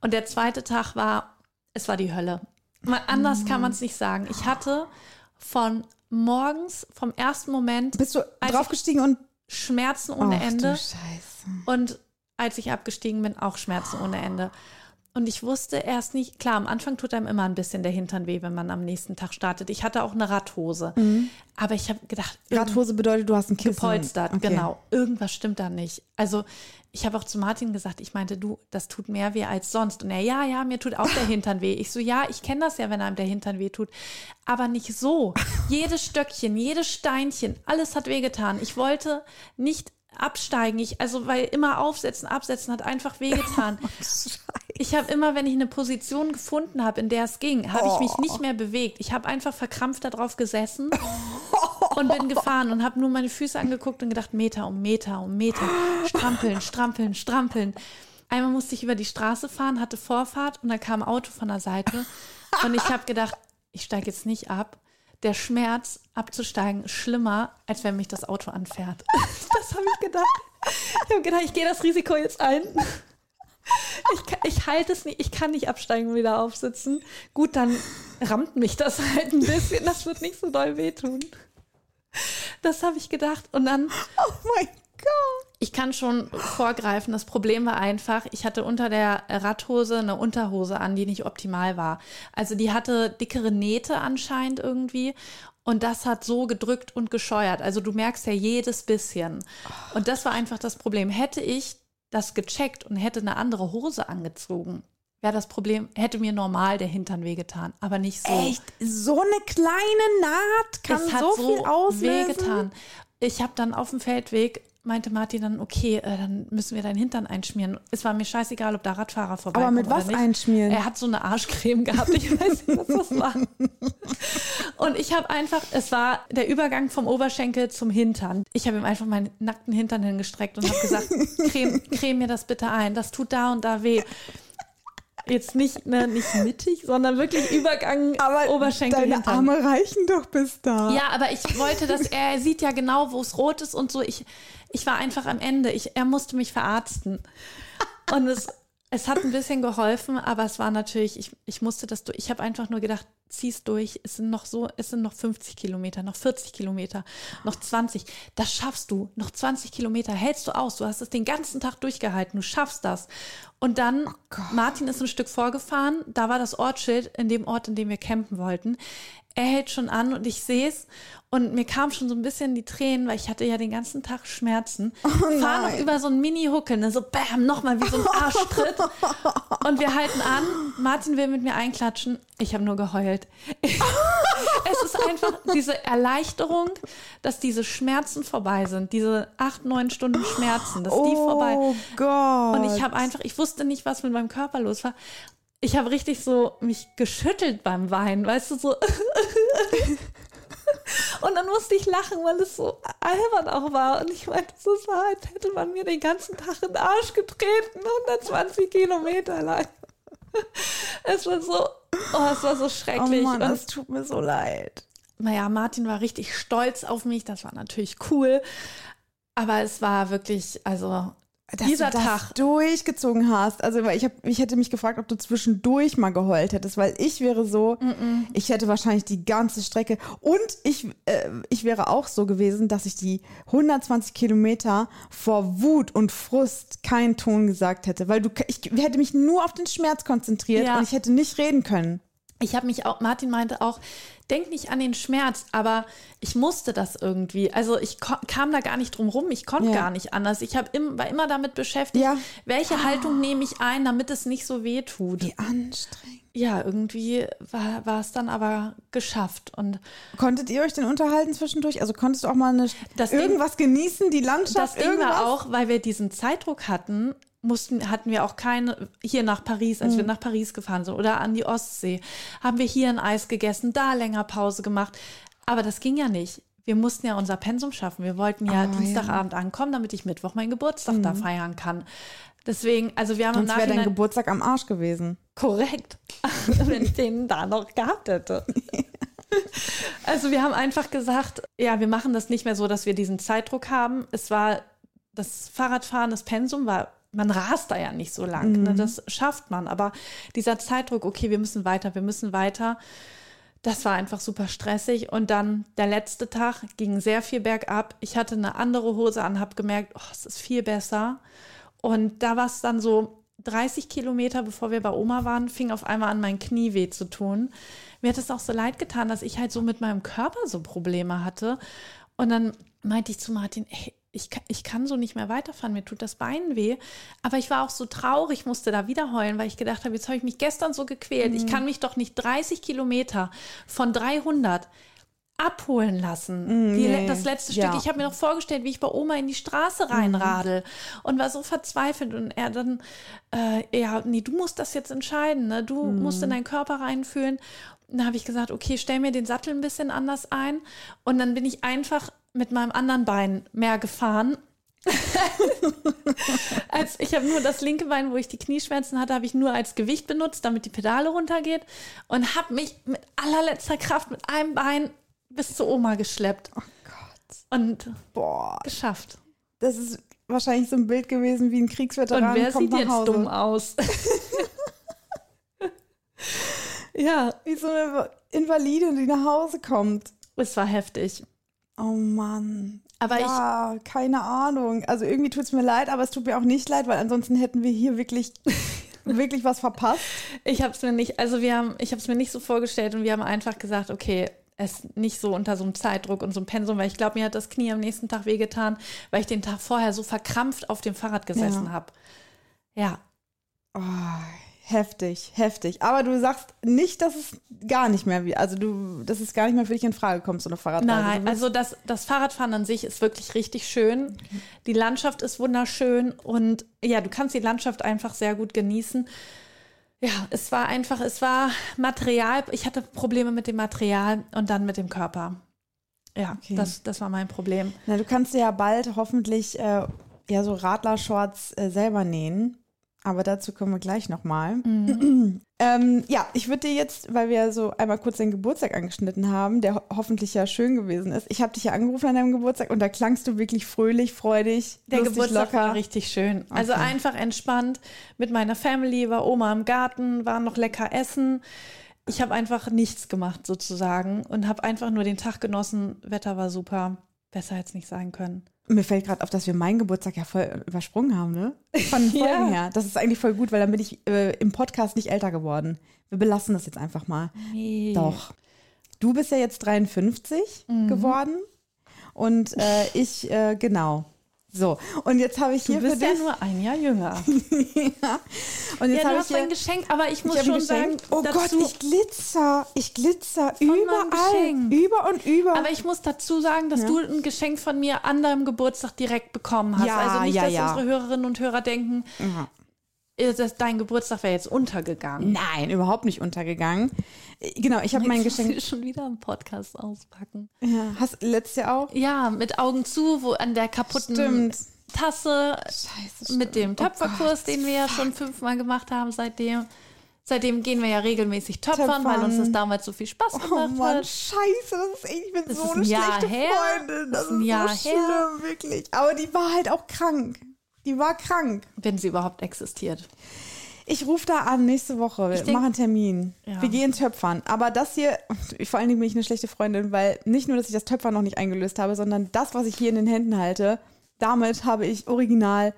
Und der zweite Tag war, es war die Hölle. Mal anders kann man es nicht sagen. Ich hatte von morgens, vom ersten Moment Bist du draufgestiegen und. Schmerzen ohne Ach, Ende. Du Scheiße. Und als ich abgestiegen bin, auch Schmerzen ohne Ende. und ich wusste erst nicht, klar, am Anfang tut einem immer ein bisschen der Hintern weh, wenn man am nächsten Tag startet. Ich hatte auch eine Radhose. Aber ich habe gedacht, Radhose bedeutet, du hast ein Kissen. gepolstert, Okay. genau. Irgendwas stimmt da nicht. Also ich habe auch zu Martin gesagt, ich meinte, du, das tut mehr weh als sonst. Und er, ja, ja, mir tut auch der Hintern weh. Ich so, ja, ich kenne das ja, wenn einem der Hintern weh tut. Aber nicht so. Jedes Stöckchen, jedes Steinchen, alles hat wehgetan. Ich wollte nicht absteigen. Ich, also, weil immer aufsetzen, absetzen hat einfach wehgetan. Ich habe immer, wenn ich eine Position gefunden habe, in der es ging, habe ich mich nicht mehr bewegt. Ich habe einfach verkrampft darauf gesessen und bin gefahren und habe nur meine Füße angeguckt und gedacht, Meter um Meter um Meter, strampeln, strampeln, strampeln. Einmal musste ich über die Straße fahren, hatte Vorfahrt und dann kam ein Auto von der Seite und ich habe gedacht, ich steige jetzt nicht ab. Der Schmerz abzusteigen ist schlimmer, als wenn mich das Auto anfährt. Das habe ich gedacht. Ich habe gedacht, ich gehe das Risiko jetzt ein. Ich, ich halte es nicht, ich kann nicht absteigen und wieder aufsitzen. Gut, dann rammt mich das halt ein bisschen. Das wird nicht so doll wehtun. Das habe ich gedacht. Und dann, Oh mein Gott. ich kann schon vorgreifen. Das Problem war einfach, ich hatte unter der Radhose eine Unterhose an, die nicht optimal war. Also die hatte dickere Nähte anscheinend irgendwie. Und das hat so gedrückt und gescheuert. Also du merkst ja jedes bisschen. Und das war einfach das Problem. Hätte ich das gecheckt und hätte eine andere Hose angezogen, wäre das Problem, hätte mir normal der Hintern wehgetan, aber nicht so. Echt? So eine kleine Naht kann es hat so, so viel auslösen. wehgetan. Ich habe dann auf dem Feldweg meinte Martin dann, okay, äh, dann müssen wir deinen Hintern einschmieren. Es war mir scheißegal, ob da Radfahrer vorbeikommen mit was einschmieren? Er hat so eine Arschcreme gehabt. Ich weiß nicht, was das war. Und ich habe einfach, es war der Übergang vom Oberschenkel zum Hintern. Ich habe ihm einfach meinen nackten Hintern hingestreckt und habe gesagt, creme, creme mir das bitte ein. Das tut da und da weh. Jetzt nicht, ne, nicht mittig, sondern wirklich Übergang Aber Oberschenkel deine Hintern. Arme reichen doch bis da. Ja, aber ich wollte, dass er, er sieht ja genau, wo es rot ist und so. Ich, ich war einfach am Ende. Ich, er musste mich verarzten. Und es, es hat ein bisschen geholfen, aber es war natürlich, ich, ich musste das durch. Ich habe einfach nur gedacht, zieh's durch. Es sind noch so, es sind noch 50 Kilometer, noch 40 Kilometer, noch 20. Das schaffst du. Noch 20 Kilometer hältst du aus. Du hast es den ganzen Tag durchgehalten. Du schaffst das. Und dann, Martin ist ein Stück vorgefahren. Da war das Ortsschild in dem Ort, in dem wir campen wollten. Er hält schon an und ich sehe es. Und mir kam schon so ein bisschen die Tränen, weil ich hatte ja den ganzen Tag Schmerzen. Fahr noch über so einen Mini-Huckel, ne, so bam, nochmal wie so ein Arschtritt. Und wir halten an. Martin will mit mir einklatschen. Ich habe nur geheult. es ist einfach diese Erleichterung, dass diese Schmerzen vorbei sind. Diese acht, neun Stunden Schmerzen, dass die vorbei. Oh Gott. Und ich habe einfach, ich wusste nicht, was mit meinem Körper los war. Ich habe richtig so mich geschüttelt beim Weinen, weißt du, so. Und dann musste ich lachen, weil es so albern auch war. Und ich meinte, so sah, als hätte man mir den ganzen Tag in den Arsch getreten, 120 Kilometer lang. Es war so, oh, es war so oh schrecklich. Mann, Und das tut mir so leid. naja, Martin war richtig stolz auf mich, das war natürlich cool. Aber es war wirklich, also Dass dieser du das Tag. durchgezogen hast. Also weil ich, hab, ich hätte mich gefragt, ob du zwischendurch mal geheult hättest, weil ich wäre so, ich hätte wahrscheinlich die ganze Strecke und ich, äh, ich wäre auch so gewesen, dass ich die 120 Kilometer vor Wut und Frust keinen Ton gesagt hätte, weil du, ich hätte mich nur auf den Schmerz konzentriert Ja. und ich hätte nicht reden können. Ich habe mich auch, Martin meinte auch, denk nicht an den Schmerz, aber ich musste das irgendwie. Also ich kam da gar nicht drum rum, ich konnte Ja. gar nicht anders. Ich hab im, war immer damit beschäftigt, Ja. welche Haltung nehme ich ein, damit es nicht so weh tut. Wie anstrengend. Ja, irgendwie war, war es dann aber geschafft. Und Konntet ihr euch denn unterhalten zwischendurch? Also konntest du auch mal eine, Das Ding- irgendwas genießen, die das Landschaft, Ding irgendwas? war auch, weil wir diesen Zeitdruck hatten, mussten, hatten wir auch keine, hier nach Paris, als wir nach Paris gefahren sind oder an die Ostsee, haben wir hier ein Eis gegessen, da länger Pause gemacht. Aber das ging ja nicht. Wir mussten ja unser Pensum schaffen. Wir wollten ja Ah, Dienstagabend ankommen, damit ich Mittwoch meinen Geburtstag da feiern kann. Deswegen, also wir haben im Sonst wäre dein Nachhinein Geburtstag am Arsch gewesen. korrekt, wenn ich den da noch gehabt hätte. Also wir haben einfach gesagt, ja, wir machen das nicht mehr so, dass wir diesen Zeitdruck haben. Es war das Fahrradfahren, das Pensum war, man rast da ja nicht so lang. Ne? Das schafft man. Aber dieser Zeitdruck, okay, wir müssen weiter, wir müssen weiter. Das war einfach super stressig. Und dann der letzte Tag ging sehr viel bergab. Ich hatte eine andere Hose an, habe gemerkt, oh, es ist viel besser. Und da war es dann so, 30 Kilometer, bevor wir bei Oma waren, fing auf einmal an, mein Knie weh zu tun. Mir hat es auch so leid getan, dass ich halt so mit meinem Körper so Probleme hatte. Und dann meinte ich zu Martin, ey, ich kann, ich kann so nicht mehr weiterfahren, mir tut das Bein weh. Aber ich war auch so traurig, musste da wieder heulen, weil ich gedacht habe, jetzt habe ich mich gestern so gequält. Ich kann mich doch nicht 30 Kilometer von 300 abholen lassen. Die, nee. Das letzte Ja. Stück. Ich habe mir noch vorgestellt, wie ich bei Oma in die Straße reinradel und war so verzweifelt. Und er dann, äh, ja, nee, du musst das jetzt entscheiden. Ne? Du musst in deinen Körper reinfühlen. Und dann habe ich gesagt, okay, stell mir den Sattel ein bisschen anders ein. Und dann bin ich einfach mit meinem anderen Bein mehr gefahren. als ich habe nur das linke Bein, wo ich die Knieschmerzen hatte, habe ich nur als Gewicht benutzt, damit die Pedale runtergeht und habe mich mit allerletzter Kraft mit einem Bein bis zur Oma geschleppt Oh Gott. und Boah, geschafft. das ist wahrscheinlich so ein Bild gewesen wie ein Kriegsveteran Und wer kommt sieht nach jetzt Hause. dumm aus? ja, Wie so eine Invalidin, die nach Hause kommt. es war heftig. Oh Mann. Aber ich, ja, keine Ahnung. Also irgendwie tut es mir leid, aber es tut mir auch nicht leid, weil ansonsten hätten wir hier wirklich, wirklich was verpasst. ich habe es mir nicht, also wir haben, ich habe es mir nicht so vorgestellt und wir haben einfach gesagt, okay, es nicht so unter so einem Zeitdruck und so einem Pensum, weil ich glaube, mir hat das Knie am nächsten Tag wehgetan, weil ich den Tag vorher so verkrampft auf dem Fahrrad gesessen Ja. habe. Ja, Oh, heftig, heftig. Aber du sagst nicht, dass es gar nicht mehr wie, also du, dass es gar nicht mehr für dich in Frage kommt, so eine Fahrradreise. Nein, also das, das Fahrradfahren an sich ist wirklich richtig schön. Die Landschaft ist wunderschön und ja, du kannst die Landschaft einfach sehr gut genießen. Ja, es war einfach, es war Material. Ich hatte Probleme mit dem Material und dann mit dem Körper. Ja, Okay. das, das war mein Problem. Na, du kannst dir ja bald hoffentlich äh, ja so Radlershorts äh, selber nähen. Aber dazu kommen wir gleich nochmal. Mhm. ähm, ja, ich würde dir jetzt, weil wir so einmal kurz den Geburtstag angeschnitten haben, der ho hoffentlich ja schön gewesen ist. Ich habe dich ja angerufen an deinem Geburtstag und da klangst du wirklich fröhlich, freudig, Der lustig, Geburtstag locker. war richtig schön. Also Okay. einfach entspannt mit meiner Family, war Oma im Garten, war noch lecker essen. Ich habe einfach nichts gemacht sozusagen und habe einfach nur den Tag genossen. Wetter war super. Besser hätte es nicht sein können. Mir fällt gerade auf, dass wir meinen Geburtstag ja voll übersprungen haben, ne? Von den Folgen Ja. her. Das ist eigentlich voll gut, weil dann bin ich äh, im Podcast nicht älter geworden. Wir belassen das jetzt einfach mal. Nee. Doch. Du bist ja jetzt 53 Mhm. geworden und äh, ich, äh, genau. So, und jetzt habe ich Du hier bist für ja dich. nur ein Jahr jünger. und jetzt ja, du ich hast hier. ein Geschenk, aber ich muss ich schon sagen. Oh Gott, ich glitzer. Ich glitzer überall. Über und über. aber ich muss dazu sagen, dass Ja. du ein Geschenk von mir an deinem Geburtstag direkt bekommen hast. Ja, also nicht, ja, dass ja. unsere Hörerinnen und Hörer denken, Dass dein Geburtstag wäre jetzt untergegangen. Nein, überhaupt nicht untergegangen. Genau, ich habe mein Geschenk. du schon wieder im Podcast auspacken. Ja, hast letztes Jahr auch? Ja, mit Augen zu, wo an der kaputten Stimmt. Tasse Scheiße. mit dem Oh Töpferkurs, Gott, den wir ja schon fünfmal gemacht haben seitdem. Seitdem gehen wir ja regelmäßig töpfern, weil uns das Töpfern. damals so viel Spaß Oh gemacht Mann, hat. scheiße, das ist echt, ich bin Das so eine ein Jahr schlechte her. Freundin. Das Das ist ein Jahr so her. schlimm, wirklich. Aber die war halt auch krank. Die war krank. Wenn sie überhaupt existiert. Ich rufe da an nächste Woche. Wir denk- machen einen Termin. Ja. Wir gehen töpfern. Aber das hier, vor allen Dingen bin ich eine schlechte Freundin, weil nicht nur, dass ich das Töpfern noch nicht eingelöst habe, sondern das, was ich hier in den Händen halte, damit habe ich original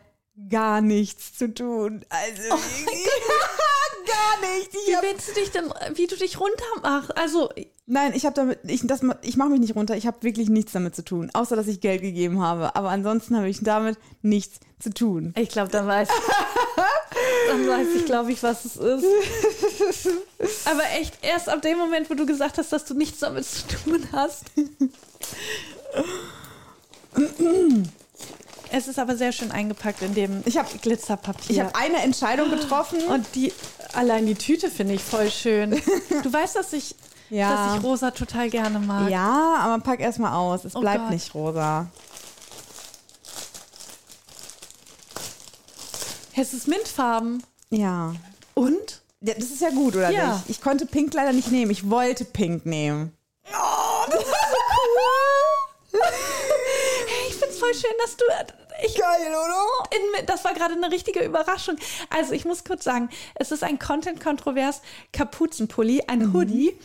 gar nichts zu tun. Also gar nichts. Ich Wie hab, willst du dich denn, wie du dich runter machst? Also, nein, ich habe damit, ich, das, ich mache mich nicht runter. Ich habe wirklich nichts damit zu tun, außer dass ich Geld gegeben habe. Aber ansonsten habe ich damit nichts zu tun. ich glaube, dann weiß dann weiß ich, glaube ich, was es ist. Aber echt, erst ab dem Moment, wo du gesagt hast, dass du nichts damit zu tun hast. Es ist aber sehr schön eingepackt in dem Ich habe Glitzerpapier. ich hab eine Entscheidung getroffen. Und die, allein die Tüte finde ich voll schön. Du weißt, dass ich, Ja. dass ich rosa total gerne mag. Ja, aber pack erstmal aus. Es Oh bleibt Gott. nicht rosa. Es ist Mintfarben. Ja. Und? ja. Das ist ja gut, oder Ja. nicht? Ich konnte Pink leider nicht nehmen. Ich wollte Pink nehmen. Oh, das ist so cool. Hey, ich finde es voll schön, dass du. Ich, Geil, oder? in, das war gerade eine richtige Überraschung. Also, ich muss kurz sagen, es ist ein Content-Kontrovers Kapuzenpulli, ein Hoodie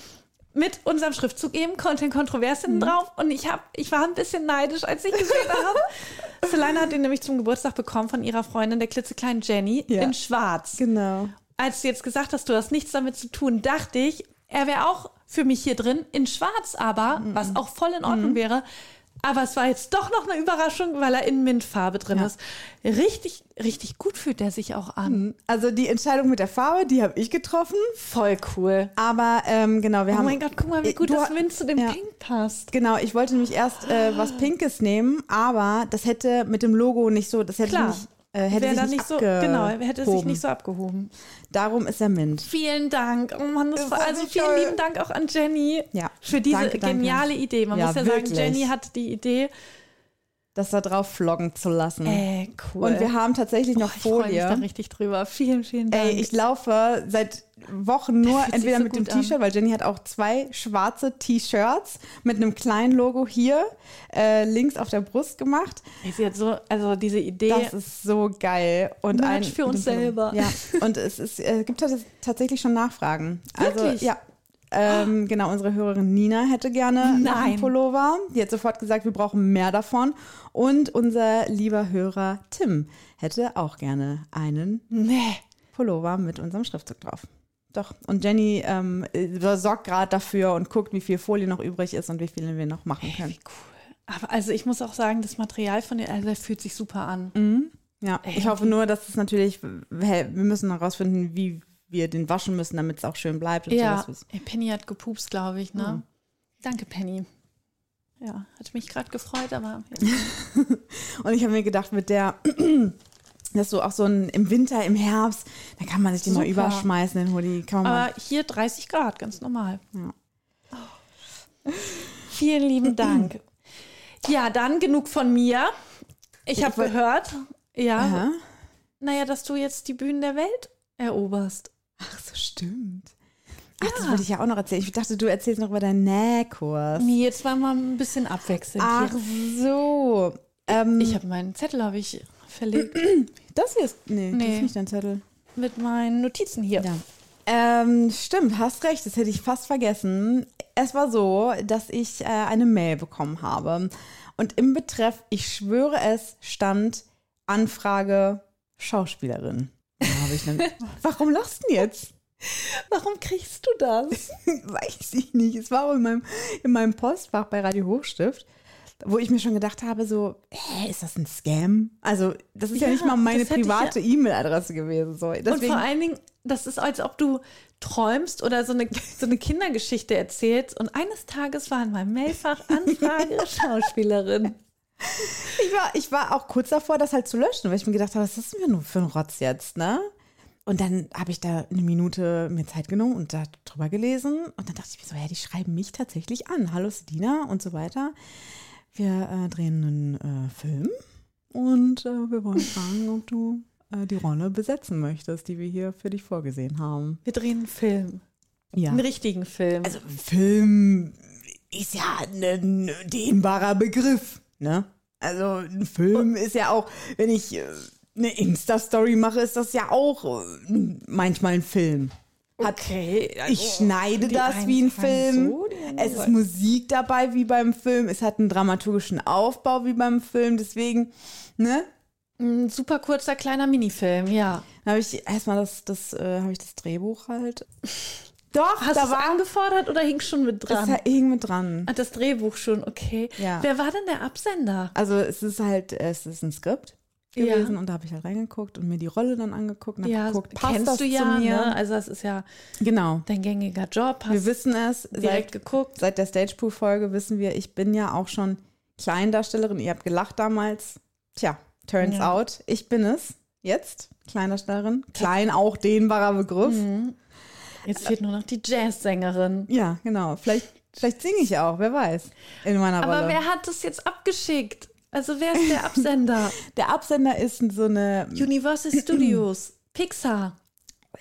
mit unserem Schriftzug eben, Content Kontrovers Mhm. hinten drauf. Und ich, hab, ich war ein bisschen neidisch, als ich gesehen habe. Selina hat den nämlich zum Geburtstag bekommen von ihrer Freundin, der klitzekleinen Jenny, Ja. in schwarz. Genau. Als du jetzt gesagt hast, du hast nichts damit zu tun, dachte ich, er wäre auch für mich hier drin, in schwarz aber, Mhm. was auch voll in Ordnung wäre. Aber es war jetzt doch noch eine Überraschung, weil er in Mintfarbe drin Ja. ist. Richtig, richtig gut fühlt er sich auch an. Also die Entscheidung mit der Farbe, die habe ich getroffen. Voll cool. Aber ähm, genau, wir Oh haben. mein Gott, guck mal, wie gut Du- das Mint zu dem ja. Pink passt. Genau, ich wollte nämlich erst äh, was Pinkes nehmen, aber das hätte mit dem Logo nicht so, das hätte Klar. nicht, äh, hätte sich nicht, nicht so, genau, er hätte sich abgehoben. nicht so abgehoben. Darum ist er Mint. Vielen Dank. Oh Mann, das Das war also so vielen toll. lieben Dank auch an Jenny Ja, für diese danke, danke. geniale Idee. Man Ja, muss ja wirklich. sagen, Jenny hat die Idee. Das da drauf floggen zu lassen. Äh, cool. Und wir haben tatsächlich noch ich freue mich da Folie. richtig drüber. Vielen, vielen Dank. Ey, ich laufe seit Wochen nur entweder so mit dem. T-Shirt, weil Jenny hat auch zwei schwarze T-Shirts mit einem kleinen Logo hier äh, links auf der Brust gemacht. Ey, sie hat so, also diese Idee. Das ist so geil. Und Merch ein, für uns selber. Ja, und es ist, äh, gibt tats- tatsächlich schon Nachfragen. Also, Wirklich? ja. Ähm, genau, unsere Hörerin Nina hätte gerne noch einen Nein. Pullover. Die hat sofort gesagt, wir brauchen mehr davon. Und unser lieber Hörer Tim hätte auch gerne einen nee. Pullover mit unserem Schriftzug drauf. Doch. Und Jenny ähm, äh, sorgt gerade dafür und guckt, wie viel Folie noch übrig ist und wie viele wir noch machen können. Wie cool. Aber also ich muss auch sagen, das Material von der, also fühlt sich super an. Ja, Ey, ich hoffe nur, dass es natürlich, wir wir müssen herausfinden, wie wir den waschen müssen, damit es auch schön bleibt. Und Ja. Ey, Penny hat gepupst, glaube ich, ne? Danke, Penny. Ja, hat mich gerade gefreut, aber Und ich habe mir gedacht, mit der, dass so auch so ein, im Winter, im Herbst, da kann man sich den mal Super. überschmeißen, den Hoodie. Kann man mal, Aber hier 30 Grad, ganz normal. Ja. Oh. Vielen lieben Dank. Ja, dann genug von mir. Ich habe gehört, ja, Aha. naja, dass du jetzt die Bühnen der Welt eroberst. Ach so, stimmt. Ach, das wollte ich ja auch noch erzählen. Ich dachte, du erzählst noch über deinen Nähkurs. Nee, jetzt wollen wir ein bisschen abwechselnd Ach hier. so. Ähm, Ich habe meinen Zettel habe ich verlegt das hier ist, nee, das Nee. ist nicht dein Zettel. mit meinen Notizen hier. Ja. Ähm, stimmt, hast recht, das hätte ich fast vergessen. Es war so, dass ich äh, eine Mail bekommen habe. Und im Betreff, ich schwöre es, stand Anfrage Schauspielerin. Habe ich dann, Warum lachst du denn jetzt? Warum kriegst du das? Weiß ich nicht. Es war auch in meinem, in meinem Postfach bei Radio Hochstift, wo ich mir schon gedacht habe, so, hä, ist das ein Scam? Also, das ist ja, Ja, nicht mal meine private E-Mail-Adresse gewesen. So. Und Deswegen, vor allen Dingen, das ist, als ob du träumst oder so eine, so eine Kindergeschichte erzählst. Und eines Tages war in meinem Mailfach Anfrage Schauspielerin. Ich war, ich war auch kurz davor, das halt zu löschen, weil ich mir gedacht habe, was ist denn nur für ein Rotz jetzt, ne? Und dann habe ich da eine Minute mir Zeit genommen und da drüber gelesen. Und dann dachte ich mir so, ja, die schreiben mich tatsächlich an. Hallo Sedina und so weiter. Wir äh, drehen einen äh, Film und äh, wir wollen fragen, ob du äh, die Rolle besetzen möchtest, die wir hier für dich vorgesehen haben. Wir drehen einen Film. Ja. Einen richtigen Film. Also Film ist ja ein dehnbarer Begriff, ne? Also ein Film ist ja auch, wenn ich äh, eine Insta-Story mache, ist das ja auch äh, manchmal ein Film. Hat, okay. ich schneide das wie ein Film. so, es ist. Musik dabei wie beim Film. Es hat einen dramaturgischen Aufbau wie beim Film. Deswegen, ne? Ein super kurzer kleiner Minifilm, ja. Dann habe ich erstmal das, das, äh, habe ich das Drehbuch halt. Doch, Hast du war angefordert oder hing schon mit das dran? hing mit dran. Ah, das Drehbuch schon, okay. Ja. Wer war denn der Absender? Also es ist halt, es ist ein Skript Ja. gewesen und da habe ich halt reingeguckt und mir die Rolle dann angeguckt und habe Ja, geguckt, passt kennst das du ja, zu mir? ne? Also das ist ja Genau. dein gängiger Job. Wir wissen es, direkt seit, geguckt. seit der Stage-Pool-Folge wissen wir, ich bin ja auch schon Kleindarstellerin. Ihr habt gelacht damals. Tja, turns Ja. out, ich bin es jetzt, Kleindarstellerin. Klein auch dehnbarer Begriff. Mhm. Jetzt fehlt nur noch die Jazzsängerin. Ja, genau. Vielleicht, vielleicht singe ich auch, wer weiß, in meiner Aber Rolle. wer hat das jetzt abgeschickt? Also wer ist der Absender? der Absender ist so eine, Universal Studios, Pixar.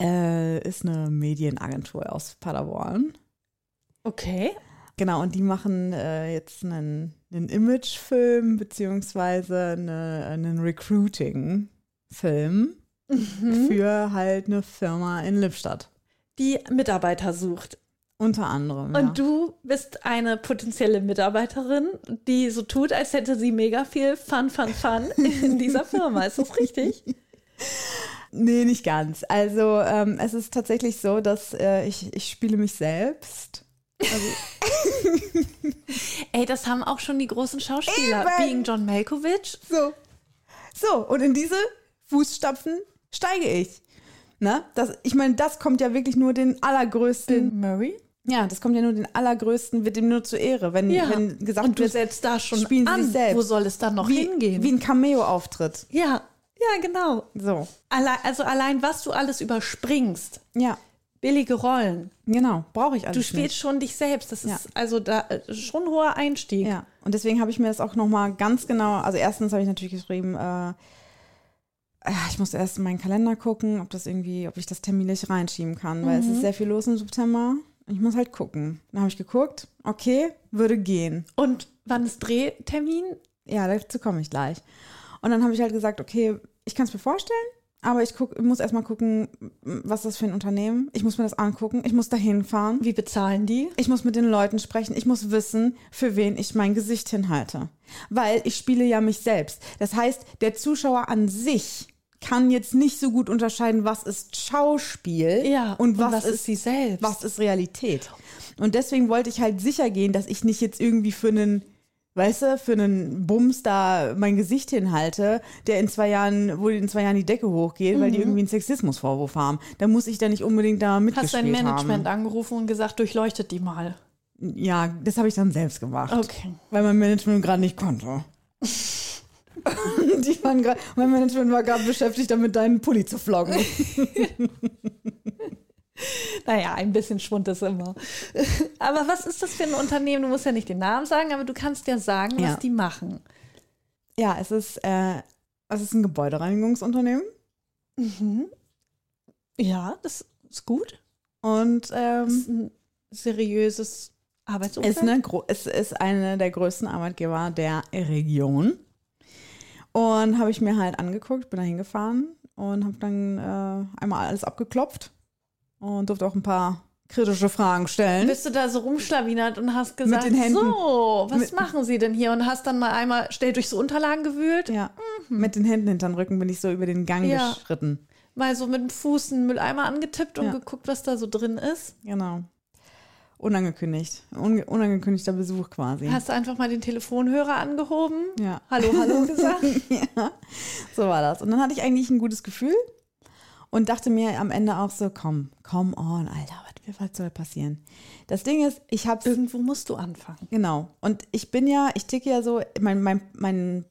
äh, ist eine Medienagentur aus Paderborn. Okay. Genau, und die machen äh, jetzt einen, einen Imagefilm beziehungsweise eine, einen Recruiting-Film Mhm. für halt eine Firma in Lippstadt. Die Mitarbeiter sucht. Unter anderem. ja. Und du bist eine potenzielle Mitarbeiterin, die so tut, als hätte sie mega viel Fun, Fun, Fun in dieser Firma. Ist das richtig? Nee, nicht ganz. Also ähm, es ist tatsächlich so, dass äh, ich, ich spiele mich selbst. Ey, das haben auch schon die großen Schauspieler. Eben. Being John Malkovich. So. So, und in diese Fußstapfen steige ich. Ne? Das, ich meine, das kommt ja wirklich nur den allergrößten. Murray? Ja, das kommt ja nur den allergrößten, wird dem nur zur Ehre, wenn, Ja. wenn gesagt Und du wird, da schon spielen an. selbst. Wo soll es dann noch wie, hingehen? wie ein Cameo-Auftritt. ja, ja, genau. So. Allein, also allein, was du alles überspringst. Ja, Billige Rollen. genau. Brauche ich alles Du spielst nicht. schon dich selbst. Das ist Ja. also da äh, schon ein hoher Einstieg. Ja, und deswegen habe ich mir das auch nochmal ganz genau, also erstens habe ich natürlich geschrieben, äh, äh, ich muss erst in meinen Kalender gucken, ob das irgendwie, ob ich das terminlich reinschieben kann, weil Mhm. es ist sehr viel los im September. Ich muss halt gucken. Dann habe ich geguckt, okay, würde gehen. Und wann ist Drehtermin? Ja, dazu komme ich gleich. Und dann habe ich halt gesagt, okay, ich kann es mir vorstellen, aber ich guck, muss erstmal gucken, was ist das für ein Unternehmen. Ich muss mir das angucken, ich muss dahin fahren. Wie bezahlen die? Ich muss mit den Leuten sprechen. Ich muss wissen, für wen ich mein Gesicht hinhalte. Weil ich spiele ja mich selbst. Das heißt, der Zuschauer an sich kann jetzt nicht so gut unterscheiden, was ist Schauspiel Ja, und was, was ist, ist sie selbst? was ist Realität. Und deswegen wollte ich halt sicher gehen, dass ich nicht jetzt irgendwie für einen, weißt du, für einen Bums da mein Gesicht hinhalte, der in zwei Jahren, wo in zwei Jahren die Decke hochgeht, weil die irgendwie einen Sexismusvorwurf haben. Da muss ich da nicht unbedingt da Hast mitgespielt dein Management haben. angerufen und gesagt, durchleuchtet die mal. Ja, das habe ich dann selbst gemacht. Okay. Weil mein Management gerade nicht konnte. Die waren grad, mein Management war gerade beschäftigt, damit deinen Pulli zu flocken. Naja, ein bisschen Schwund ist immer. Aber was ist das für ein Unternehmen? Du musst ja nicht den Namen sagen, aber du kannst ja sagen, Ja. was die machen. Ja, es ist, äh, es ist ein Gebäudereinigungsunternehmen. Ja, das ist gut. Und ähm, ist ein seriöses Arbeitsumfeld. ist eine, es ist eine der größten Arbeitgeber der Region. Und habe ich mir halt angeguckt, bin da hingefahren und habe dann äh, einmal alles abgeklopft und durfte auch ein paar kritische Fragen stellen. Bist du da so rumschlawinert und hast gesagt, so, was Mit- machen sie denn hier? Und hast dann mal einmal schnell durch so Unterlagen gewühlt, Ja, mit den Händen hinterm Rücken bin ich so über den Gang Mhm. Ja. geschritten. mal so mit dem Fuß einen Mülleimer angetippt und Ja. geguckt, was da so drin ist. Genau. Unangekündigt. Un unangekündigter Besuch quasi. Hast du einfach mal den Telefonhörer angehoben? ja. Hallo, hallo gesagt? ja. So war das. Und dann hatte ich eigentlich ein gutes Gefühl und dachte mir am Ende auch so, komm, come on, Alter, was, soll passieren? Das Ding ist, ich hab's, Irgendwo musst du anfangen. genau. Und ich bin ja, ich ticke ja so, mein, mein, mein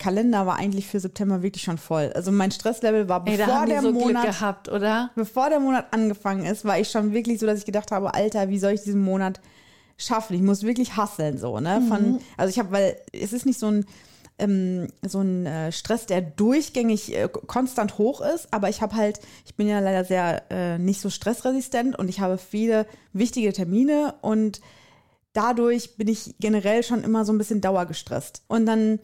Kalender war eigentlich für September wirklich schon voll. Also mein Stresslevel war, Ey, da bevor haben der so Glück Monat gehabt, oder? bevor der Monat angefangen ist, war ich schon wirklich so, dass ich gedacht habe, Alter, wie soll ich diesen Monat schaffen? Ich muss wirklich hasseln, so, ne? Von, also ich habe, weil es ist nicht so ein, ähm, so ein äh, Stress, der durchgängig äh, konstant hoch ist, aber ich habe halt, ich bin ja leider sehr äh, nicht so stressresistent und ich habe viele wichtige Termine und dadurch bin ich generell schon immer so ein bisschen dauergestresst. Und dann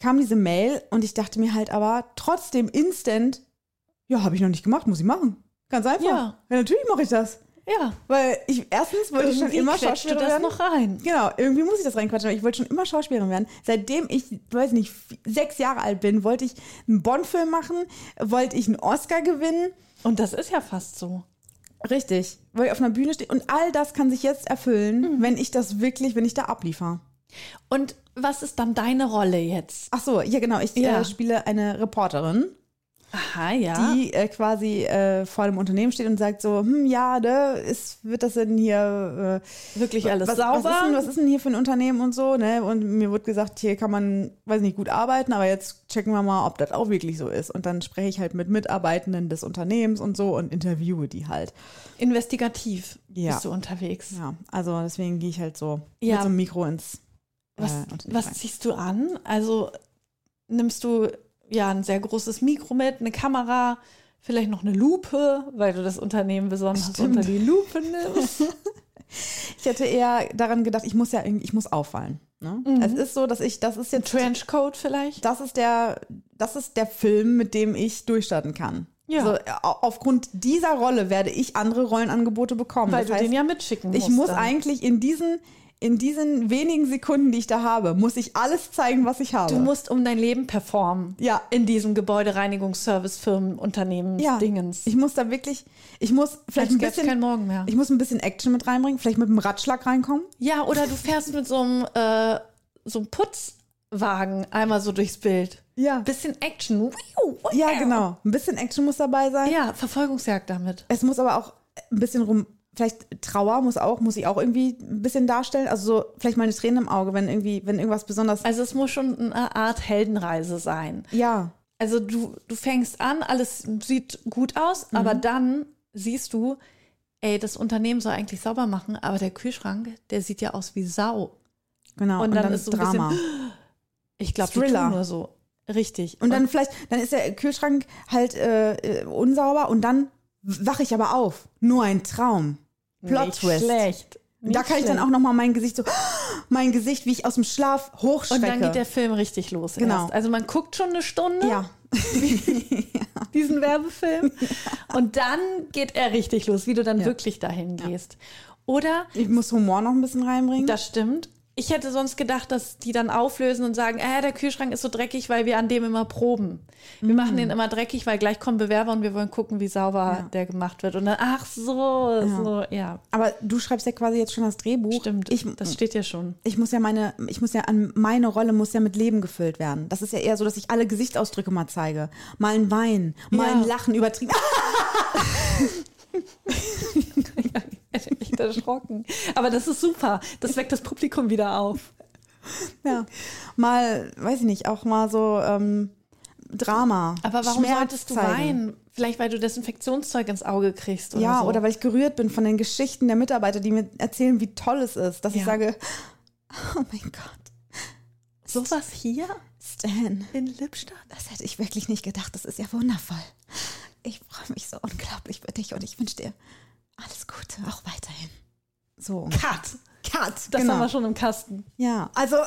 kam diese Mail und ich dachte mir halt aber trotzdem instant, ja, habe ich noch nicht gemacht, muss ich machen. Ganz einfach. Ja. ja natürlich mache ich das. Ja. Weil ich erstens wollte ich schon Irgendwie immer Schauspielerin werden. noch rein. Genau, irgendwie muss ich das reinquatschen, aber ich wollte schon immer Schauspielerin werden. Seitdem ich, weiß nicht, sechs Jahre alt bin, wollte ich einen Bond-Film machen, wollte ich einen Oscar gewinnen. Und das ist ja fast so. Richtig, weil ich auf einer Bühne stehe. Und all das kann sich jetzt erfüllen, wenn ich das wirklich, wenn ich da abliefer. Und was ist dann deine Rolle jetzt? Ach so, ja genau, ich Ja. äh, spiele eine Reporterin, Aha, ja. die äh, quasi äh, vor dem Unternehmen steht und sagt so, hm, ja, ne, ist, wird das denn hier äh, Wirklich alles was, sauber? Was ist, denn, was ist denn hier für ein Unternehmen und so, ne? Und mir wird gesagt, hier kann man, weiß nicht, gut arbeiten, aber jetzt checken wir mal, ob das auch wirklich so ist. Und dann spreche ich halt mit Mitarbeitenden des Unternehmens und so und interviewe die halt. Investigativ Ja. bist du unterwegs. Ja, also deswegen gehe ich halt so Ja. mit so einem Mikro ins Was, äh, was ziehst du an? Also nimmst du ja ein sehr großes Mikro mit, eine Kamera, vielleicht noch eine Lupe, weil du das Unternehmen besonders Stimmt. unter die Lupe nimmst. Ich hätte eher daran gedacht, ich muss ja irgendwie, ich muss auffallen. Ne? Mhm. Es ist so, dass ich, das ist jetzt Trenchcoat vielleicht? das ist der, das ist der Film, mit dem ich durchstarten kann. Ja. So, au- aufgrund dieser Rolle werde ich andere Rollenangebote bekommen. Weil Das du heißt, den ja mitschicken musst. ich muss dann. eigentlich in diesen, in diesen wenigen Sekunden, die ich da habe, muss ich alles zeigen, was ich habe. Du musst um dein Leben performen. Ja. In diesem Gebäudereinigungsservice, Firmen, Unternehmen, ja, Dingens. ich muss da wirklich, ich muss vielleicht ein bisschen, keinen Morgen mehr. ich muss ein bisschen Action mit reinbringen, vielleicht mit einem Ratschlag reinkommen. Ja, oder du fährst mit so einem, äh, so einem Putzwagen einmal so durchs Bild. Ja. Bisschen Action. Ja, genau. Ein bisschen Action muss dabei sein. Ja, Verfolgungsjagd damit. Es muss aber auch ein bisschen rum, vielleicht Trauer muss auch, muss ich auch irgendwie ein bisschen darstellen. Also so vielleicht mal eine Träne im Auge, wenn irgendwie, wenn irgendwas besonders. Also es muss schon eine Art Heldenreise sein. Ja, Also du, du fängst an, alles sieht gut aus, aber dann siehst du, ey, das Unternehmen soll eigentlich sauber machen, aber der Kühlschrank, der sieht ja aus wie Sau. genau. Und dann ist so ein Drama. Ich glaube, Thriller. nur so. Richtig. Und dann vielleicht, dann ist der Kühlschrank halt äh, äh, unsauber und dann wache ich aber auf. Nur ein Traum. Plot Twist. schlecht. Da Nicht kann ich dann schlecht. auch noch mal mein Gesicht so, mein Gesicht, wie ich aus dem Schlaf hochschrecke. Und dann geht der Film richtig los. Genau. Erst. Also man guckt schon eine Stunde ja, diesen Werbefilm und dann geht er richtig los, wie du dann Ja. wirklich dahin gehst. Oder ich muss Humor noch ein bisschen reinbringen. Das stimmt. Ich hätte sonst gedacht, dass die dann auflösen und sagen, äh, der Kühlschrank ist so dreckig, weil wir an dem immer proben. Wir machen den immer dreckig, weil gleich kommen Bewerber und wir wollen gucken, wie sauber Ja. der gemacht wird. Und dann, ach so, so, ja. aber du schreibst ja quasi jetzt schon das Drehbuch. Stimmt, Ich, das steht ja schon. ich muss ja meine, ich muss ja an meine Rolle muss ja mit Leben gefüllt werden. Das ist ja eher so, dass ich alle Gesichtsausdrücke mal zeige. Mal ein Wein, mal Ja. ein Lachen übertrieben. Ich bin echt erschrocken. Aber das ist super. Das weckt das Publikum wieder auf. Ja. Mal, weiß ich nicht, auch mal so ähm, Drama. Aber warum Schmerz solltest du zeigen. weinen? Vielleicht, weil du Desinfektionszeug ins Auge kriegst oder Ja, so. oder weil ich gerührt bin von den Geschichten der Mitarbeiter, die mir erzählen, wie toll es ist, dass ich Ja. sage, oh mein Gott, sowas hier Stan, in Lippstadt? das hätte ich wirklich nicht gedacht. Das ist ja wundervoll. Ich freue mich so unglaublich für dich und ich wünsche dir alles Gute, auch weiterhin. So. Cut. Cut. Das genau. haben wir schon im Kasten. Ja, also äh,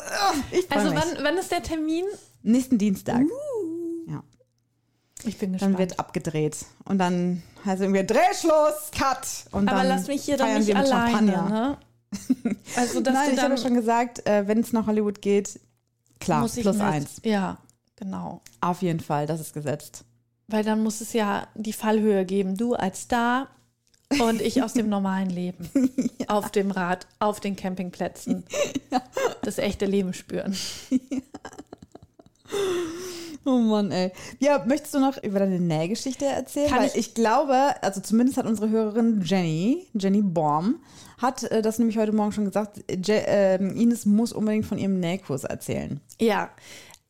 ich Also mich. wann, wann ist der Termin? Nächsten Dienstag. Ja, Ich bin dann gespannt. wird abgedreht und dann heißt es irgendwie Drehschluss, Cut. Und Aber dann lass mich hier feiern nicht alleine, ne? Also, dass Nein, du ich habe dann schon gesagt, äh, wenn es nach Hollywood geht, klar, plus mit. eins. Ja, genau. Auf jeden Fall, das ist gesetzt. Weil dann muss es ja die Fallhöhe geben. Du als Star und ich aus dem normalen Leben. Auf dem Rad, auf den Campingplätzen. Das echte Leben spüren. Oh Mann, ey. Ja, möchtest du noch über deine Nähgeschichte erzählen? Kann Weil ich- ich, glaube, also zumindest hat unsere Hörerin Jenny, Jenny Baum, hat äh, das nämlich heute Morgen schon gesagt, Je äh, Ines muss unbedingt von ihrem Nähkurs erzählen. Ja,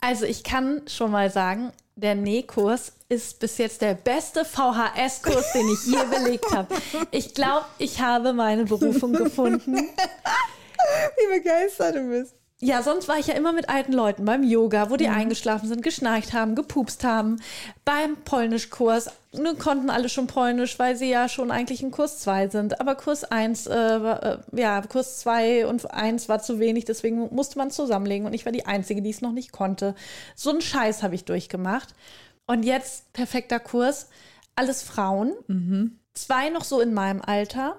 also ich kann schon mal sagen, der Nähkurs ist bis jetzt der beste VHS-Kurs, den ich je belegt habe. Ich glaube, ich habe meine Berufung gefunden. Wie begeistert du bist. Ja, sonst war ich ja immer mit alten Leuten beim Yoga, wo die eingeschlafen sind, geschnarcht haben, gepupst haben. Beim Polnischkurs nun konnten alle schon Polnisch, weil sie ja schon eigentlich in Kurs 2 sind. Aber Kurs 1, äh, äh, ja, Kurs 2 und 1 war zu wenig, deswegen musste man zusammenlegen und ich war die Einzige, die es noch nicht konnte. So einen Scheiß habe ich durchgemacht. Und jetzt perfekter Kurs, alles Frauen. Zwei noch so in meinem Alter.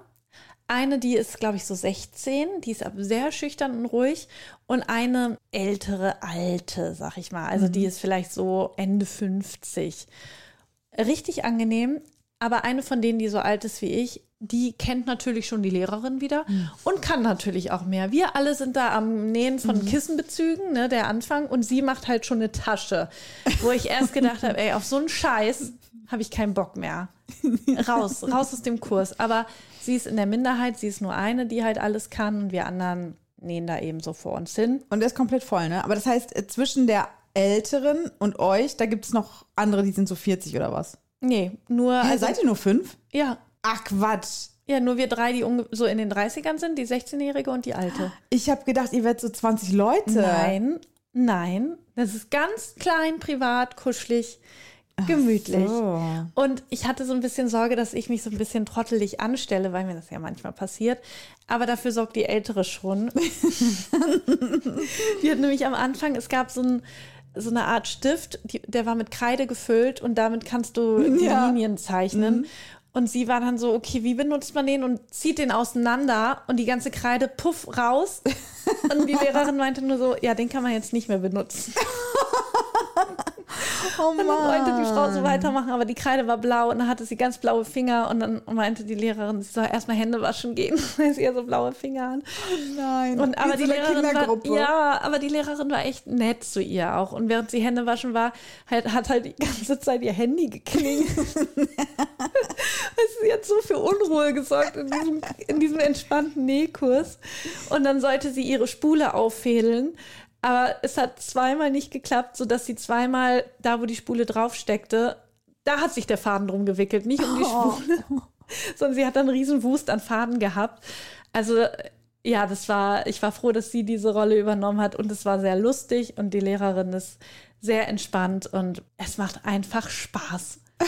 Eine, die ist, glaube ich, so 16, die ist aber sehr schüchtern und ruhig. Und eine ältere, alte, sag ich mal. Also die ist vielleicht so Ende 50. Richtig angenehm. Aber eine von denen, die so alt ist wie ich, die kennt natürlich schon die Lehrerin wieder und kann natürlich auch mehr. Wir alle sind da am Nähen von Kissenbezügen, ne, der Anfang. Und sie macht halt schon eine Tasche, wo ich erst gedacht habe, ey, auf so einen Scheiß habe ich keinen Bock mehr. Raus, raus aus dem Kurs. Aber sie ist in der Minderheit, sie ist nur eine, die halt alles kann und wir anderen nähen da eben so vor uns hin. Und der ist komplett voll, ne? Aber das heißt, äh, zwischen der Älteren und euch, da gibt es noch andere, die sind so 40 oder was? Nee, nur, Hä, also, seid ihr nur fünf? ja, Ach Quatsch. ja, nur wir drei, die so in den 30ern sind, die 16-Jährige und die Alte. Ich habe gedacht, ihr werdet so 20 Leute. Nein, nein, das ist ganz klein, privat, kuschelig, gemütlich. So. Und ich hatte so ein bisschen Sorge, dass ich mich so ein bisschen trottelig anstelle, weil mir das ja manchmal passiert. Aber dafür sorgt die Ältere schon. die hat nämlich am Anfang, es gab so ein so eine Art Stift, die, der war mit Kreide gefüllt und damit kannst du die Ja. Linien zeichnen. Und sie war dann so, okay, wie benutzt man den? Und zieht den auseinander und die ganze Kreide puff raus. Und die Lehrerin meinte nur so, ja, den kann man jetzt nicht mehr benutzen. Oh Und dann wollte die Frau so weitermachen, aber die Kreide war blau und dann hatte sie ganz blaue Finger und dann meinte die Lehrerin, sie soll erstmal Hände waschen gehen, weil sie ja so blaue Finger hat. Nein. Und aber die Lehrerin war, ja, aber die Lehrerin war echt nett zu ihr auch. Und während sie Hände waschen war, halt, hat halt die ganze Zeit ihr Handy geklingelt. sie hat so für Unruhe gesorgt in diesem, in diesem entspannten Nähkurs. Und dann sollte sie ihre Spule auffädeln. Aber es hat zweimal nicht geklappt, sodass sie zweimal da, wo die Spule draufsteckte, da hat sich der Faden drum gewickelt, nicht um die Spule, sondern sie hat dann einen riesen Wust an Faden gehabt. Also ja, das war, ich war froh, dass sie diese Rolle übernommen hat und es war sehr lustig und die Lehrerin ist sehr entspannt und es macht einfach Spaß.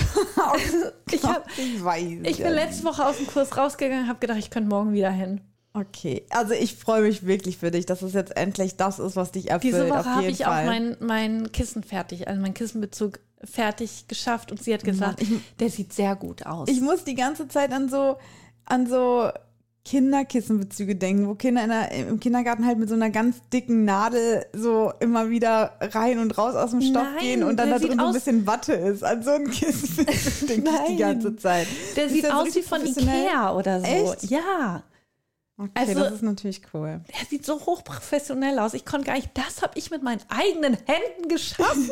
ich, hab, Ich ich bin letzte Woche aus dem Kurs rausgegangen, habe gedacht, ich könnte morgen wieder hin. Okay, also ich freue mich wirklich für dich, dass es jetzt endlich das ist, was dich erfüllt. Diese Woche habe ich Fall. auch mein, mein Kissen fertig, also mein Kissenbezug fertig geschafft und sie hat gesagt, der sieht sehr gut aus. Ich muss die ganze Zeit an so, an so Kinderkissenbezüge denken, wo Kinder in der, im Kindergarten halt mit so einer ganz dicken Nadel so immer wieder rein und raus aus dem Stoff Nein, gehen und dann da drin so ein bisschen Watte ist. An so ein Kissenbezug denke ich die ganze Zeit. der sieht aus wie richtig von? Ikea oder so. Echt? Ja. Okay, Also- das ist natürlich cool. Er sieht so hochprofessionell aus. Ich konnte gar nicht, das habe ich mit meinen eigenen Händen geschaffen.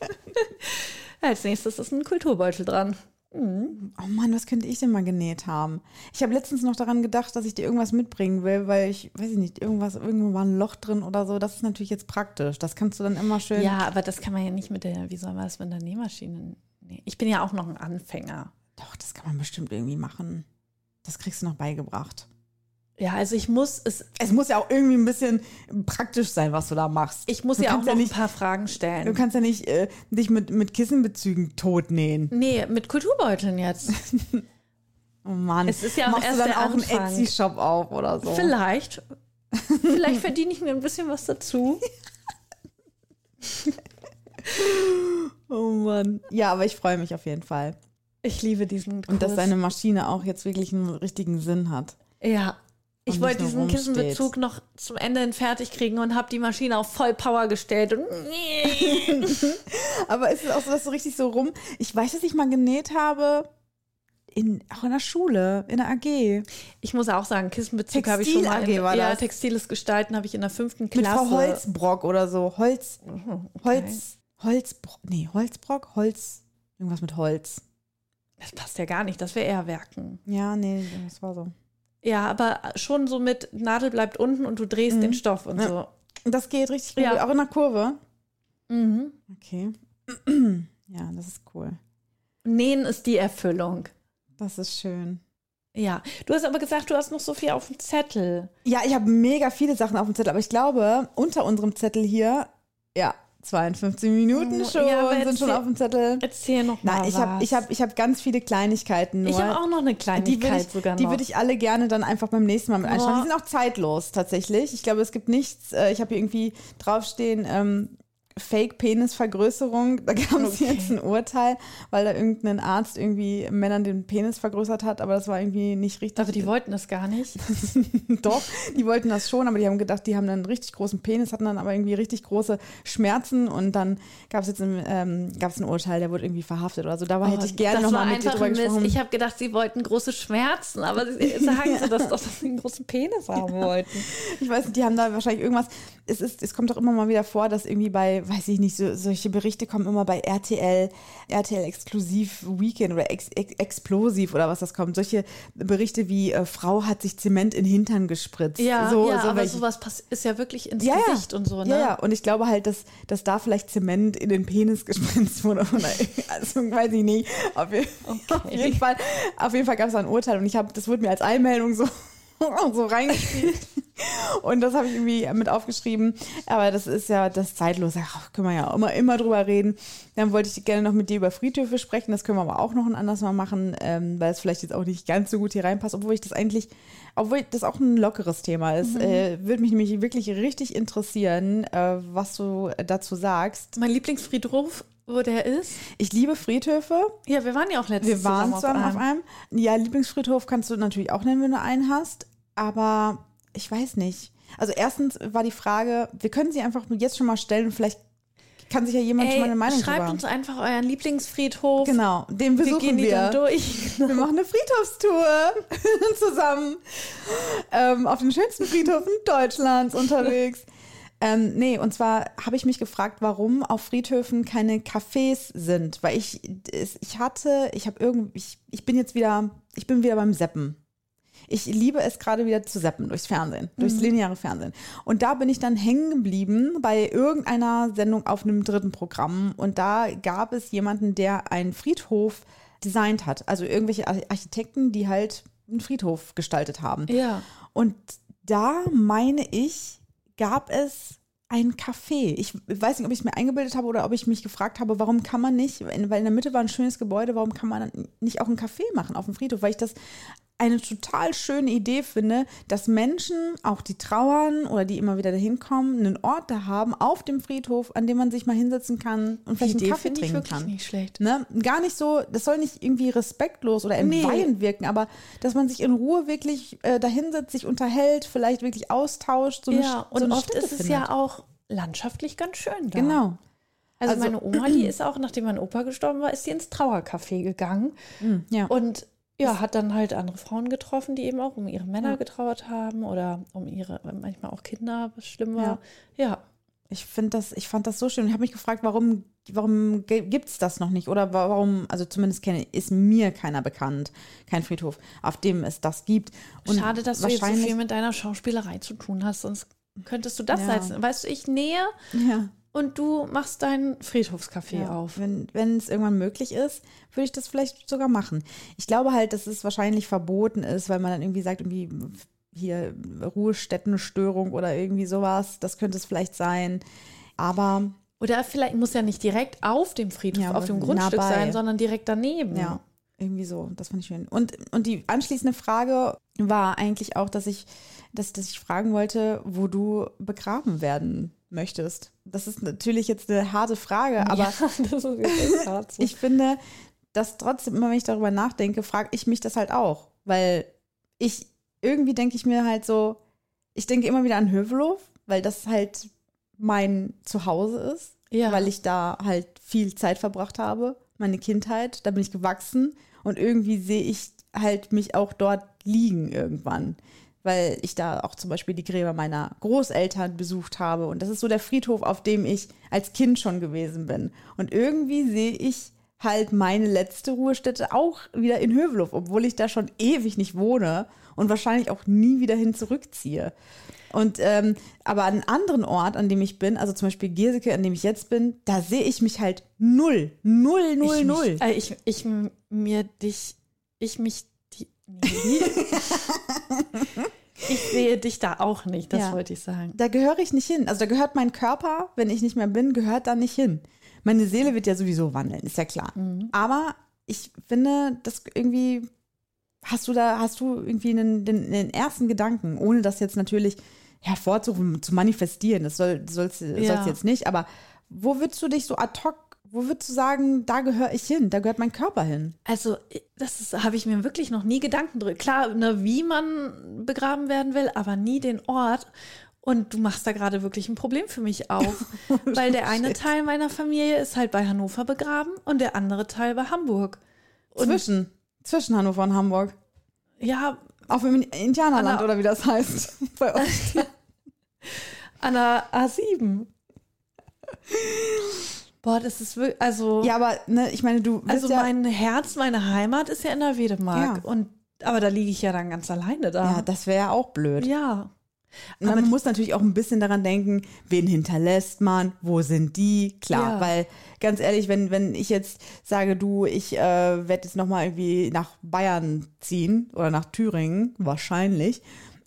Als nächstes ist ein Kulturbeutel dran. Oh Mann, was könnte ich denn mal genäht haben? Ich habe letztens noch daran gedacht, dass ich dir irgendwas mitbringen will, weil ich, weiß ich nicht, irgendwas, irgendwo war ein Loch drin oder so. Das ist natürlich jetzt praktisch. Das kannst du dann immer schön. Ja, aber das kann man ja nicht mit der, wie soll man das mit der Nähmaschine? Nee. Ich bin ja auch noch ein Anfänger. Doch, das kann man bestimmt irgendwie machen. Das kriegst du noch beigebracht. Ja, also ich muss es, Es muss ja auch irgendwie ein bisschen praktisch sein, was du da machst. ich muss du ja auch noch nicht, ein paar Fragen Du stellen. kannst ja nicht äh, dich mit, mit Kissenbezügen totnähen. Nee, mit Kulturbeuteln jetzt. Oh Mann. Es ist ja auch Machst erst du dann auch einen Anfang. Etsy-Shop auf oder so? Vielleicht. Vielleicht verdiene ich mir ein bisschen was dazu. Oh Mann. Ja, aber ich freue mich auf jeden Fall. Ich liebe diesen Kurs. Und dass deine Maschine auch jetzt wirklich einen richtigen Sinn hat. Ja. Ich wollte diesen rumsteht. Kissenbezug noch zum Ende hin fertig kriegen und habe die Maschine auf Vollpower gestellt. Und Aber ist es auch so, dass so richtig so rum. Ich weiß, dass ich mal genäht habe. In, auch in der Schule, in der AG. ich muss auch sagen, Kissenbezug habe ich schon mal. Textil-AG In, war ja, das. textiles Gestalten habe ich in der fünften Mit Klasse. Frau Holzbrock oder so. Holz. Mhm, Holz. Holzbrock. Nee, Holzbrock? Holz. Irgendwas mit Holz. Das passt ja gar nicht, das wäre eher Werken. Ja, nee, das war so. Ja, aber schon so mit Nadel bleibt unten und du drehst den Stoff und Mhm. Ja. so. Das geht richtig gut. Ja. Auch in der Kurve. Mhm. Okay. Ja, das ist cool. Nähen ist die Erfüllung. Das ist schön. Ja, du hast aber gesagt, du hast noch so viel auf dem Zettel. Ja, ich habe mega viele Sachen auf dem Zettel, aber ich glaube, unter unserem Zettel hier, ja, 52 Minuten Oh, schon, ja, sind schon auf dem Zettel. Erzähl noch mal Nein, ich habe ich hab, ich hab ganz viele Kleinigkeiten nur. Ich habe auch noch eine die Kleinigkeit würde ich, sogar die noch. würde ich alle gerne dann einfach beim nächsten Mal mit einschlagen. Die sind auch zeitlos tatsächlich. Ich glaube, es gibt nichts. Äh, ich habe hier irgendwie draufstehen, ähm, Fake-Penis-Vergrößerung. Da gab es Okay. jetzt ein Urteil, weil da irgendein Arzt irgendwie Männern den Penis vergrößert hat, aber das war irgendwie nicht richtig. aber die wollten das gar nicht. Doch, die wollten das schon, aber die haben gedacht, die haben dann einen richtig großen Penis, hatten dann aber irgendwie richtig große Schmerzen und dann gab es jetzt ein, ähm, gab's ein Urteil, der wurde irgendwie verhaftet oder so. Da hätte ich gerne Oh, war nochmal mit dir drüber Mist. gesprochen. Ich habe gedacht, sie wollten große Schmerzen, aber sie sagen sie das doch, dass sie einen großen Penis haben wollten. Ich weiß nicht, die haben da wahrscheinlich irgendwas. Es, ist, es kommt doch immer mal wieder vor, dass irgendwie bei, weiß ich nicht, so, solche Berichte kommen immer bei RTL, RTL Exklusiv Weekend oder Ex, Ex, Explosiv oder was das kommt. Solche Berichte wie äh, Frau hat sich Zement in den Hintern gespritzt. Ja, so, ja so aber sowas ist ja wirklich ins ja, ja. Gesicht und so, ne? Ja, ja, und ich glaube halt, dass, dass da vielleicht Zement in den Penis gespritzt wurde. Oder, also weiß ich nicht. Auf, je- auf jeden Fall, auf jeden Fall gab es da ein Urteil und ich habe, das wurde mir als Einmeldung so so reingespielt. Und das habe ich irgendwie mit aufgeschrieben. Aber das ist ja das Zeitlose. Ach, können wir ja immer, immer drüber reden. Dann wollte ich gerne noch mit dir über Friedhöfe sprechen. Das können wir aber auch noch ein anderes Mal machen, ähm, weil es vielleicht jetzt auch nicht ganz so gut hier reinpasst, obwohl ich das eigentlich, obwohl das auch ein lockeres Thema ist. Äh, würde mich nämlich wirklich richtig interessieren, äh, was du dazu sagst. Mein Lieblingsfriedhof, wo der ist. Ich liebe Friedhöfe. Ja, wir waren ja auch letztens Wir waren zusammen auf einem. einem. Ja, Lieblingsfriedhof kannst du natürlich auch nennen, wenn du einen hast. Aber ich weiß nicht. Also erstens war die Frage, wir können sie einfach jetzt schon mal stellen und vielleicht kann sich ja jemand schon mal eine Ey, Meinung schreibt drüber uns einfach euren Lieblingsfriedhof. Genau, den Wir besuchen gehen die wir. dann durch. Wir machen eine Friedhofstour zusammen ähm, auf den schönsten Friedhöfen Deutschlands unterwegs. Ähm, nee, und zwar habe ich mich gefragt, warum auf Friedhöfen keine Cafés sind. Weil ich, ich hatte, ich habe irgendwie, ich, ich bin jetzt wieder, ich bin wieder beim Seppen. Ich liebe es gerade wieder zu seppen durchs Fernsehen, durchs lineare Fernsehen. Und da bin ich dann hängen geblieben bei irgendeiner Sendung auf einem dritten Programm. Und da gab es jemanden, der einen Friedhof designt hat. Also irgendwelche Ar- Architekten, die halt einen Friedhof gestaltet haben. Ja. Und da meine ich, gab es ein Café. Ich weiß nicht, ob ich es mir eingebildet habe oder ob ich mich gefragt habe, warum kann man nicht, weil in der Mitte war ein schönes Gebäude, warum kann man nicht auch ein Café machen auf dem Friedhof? Weil ich das eine total schöne Idee finde, dass Menschen, auch die trauern oder die immer wieder dahin kommen, einen Ort da haben auf dem Friedhof, an dem man sich mal hinsetzen kann und vielleicht einen Kaffee trinken wirklich kann. nicht schlecht. Ne? Gar nicht so, das soll nicht irgendwie respektlos oder Nee. entweihend wirken, aber dass man sich in Ruhe wirklich äh, dahinsetzt, sich unterhält, vielleicht wirklich austauscht. So eine, Ja, so und eine oft Stätte ist es findet. ja auch landschaftlich ganz schön da. Genau. Also, Also- meine Oma, die ist auch, nachdem mein Opa gestorben war, ist sie ins Trauercafé gegangen Ja. und ja, hat dann halt andere Frauen getroffen, die eben auch um ihre Männer Ja. getrauert haben oder um ihre, manchmal auch Kinder, was schlimm war. Ja. Ich finde das, ich fand das so schön. Ich habe mich gefragt, warum, warum gibt es das noch nicht? Oder wa- warum, also zumindest kenne, ist mir keiner bekannt, kein Friedhof, auf dem es das gibt. Und Schade, dass du jetzt so viel mit deiner Schauspielerei zu tun hast, sonst könntest du das Ja. sein. Weißt du, ich nähe Ja. Und du machst dein Friedhofscafé Ja, auf. Wenn, es irgendwann möglich ist, würde ich das vielleicht sogar machen. Ich glaube halt, dass es wahrscheinlich verboten ist, weil man dann irgendwie sagt, irgendwie hier Ruhestättenstörung oder irgendwie sowas. Das könnte es vielleicht sein. Aber Oder vielleicht muss ja nicht direkt auf dem Friedhof, Ja, auf dem Grundstück nah sein, sondern direkt daneben. ja, irgendwie so. Das fand ich schön. Und, und die anschließende Frage war eigentlich auch, dass ich, dass, dass ich fragen wollte, wo du begraben werden möchtest. Das ist natürlich jetzt eine harte Frage, aber ja, hart so. ich finde, dass trotzdem immer, wenn ich darüber nachdenke, frage ich mich das halt auch. Weil ich, irgendwie denke ich mir halt so, ich denke immer wieder an Hövelhof, weil das halt mein Zuhause ist. Ja. Weil ich da halt viel Zeit verbracht habe, meine Kindheit, da bin ich gewachsen und irgendwie sehe ich halt mich auch dort liegen irgendwann. Weil ich da auch zum Beispiel die Gräber meiner Großeltern besucht habe. Und das ist so der Friedhof, auf dem ich als Kind schon gewesen bin. Und irgendwie sehe ich halt meine letzte Ruhestätte auch wieder in Hövelhof, obwohl ich da schon ewig nicht wohne und wahrscheinlich auch nie wieder hin zurückziehe. Und ähm, aber an einem anderen Ort, an dem ich bin, also zum Beispiel Gierseke, an dem ich jetzt bin, da sehe ich mich halt null, null, null, ich null. Mich, äh, ich, ich mir dich, ich mich, die, nee, ich sehe dich da auch nicht, das Ja. wollte ich sagen. Da gehöre ich nicht hin. Also da gehört mein Körper, wenn ich nicht mehr bin, gehört da nicht hin. Meine Seele wird ja sowieso wandeln, ist ja klar. Aber ich finde, das irgendwie hast du da, hast du irgendwie einen, den, den ersten Gedanken, ohne das jetzt natürlich hervorzurufen, zu manifestieren. Das soll, soll's, Ja. soll's jetzt nicht. Aber wo würdest du dich so ad hoc, wo würdest du sagen, da gehöre ich hin, da gehört mein Körper hin? Also, das habe ich mir wirklich noch nie Gedanken drüber. Klar, ne, wie man begraben werden will, aber nie den Ort. Und du machst da gerade wirklich ein Problem für mich auf. weil der eine Teil meiner Familie ist halt bei Hannover begraben und der andere Teil bei Hamburg. Und Zwischen, zwischen Hannover und Hamburg. ja, Auf im Indianerland Anna- oder wie das heißt. Bei euch. an der A7. Boah, das ist wirklich, also, Ja, aber ne, ich meine, du also ja, mein Herz, meine Heimat ist ja in der Wedemark. Ja. Und, aber da liege ich ja dann ganz alleine da. ja, das wäre ja auch blöd. ja. Na, man muss natürlich auch ein bisschen daran denken, wen hinterlässt man, wo sind die? Klar, Ja. weil ganz ehrlich, wenn, wenn ich jetzt sage, du, ich äh, werde jetzt nochmal irgendwie nach Bayern ziehen oder nach Thüringen, wahrscheinlich,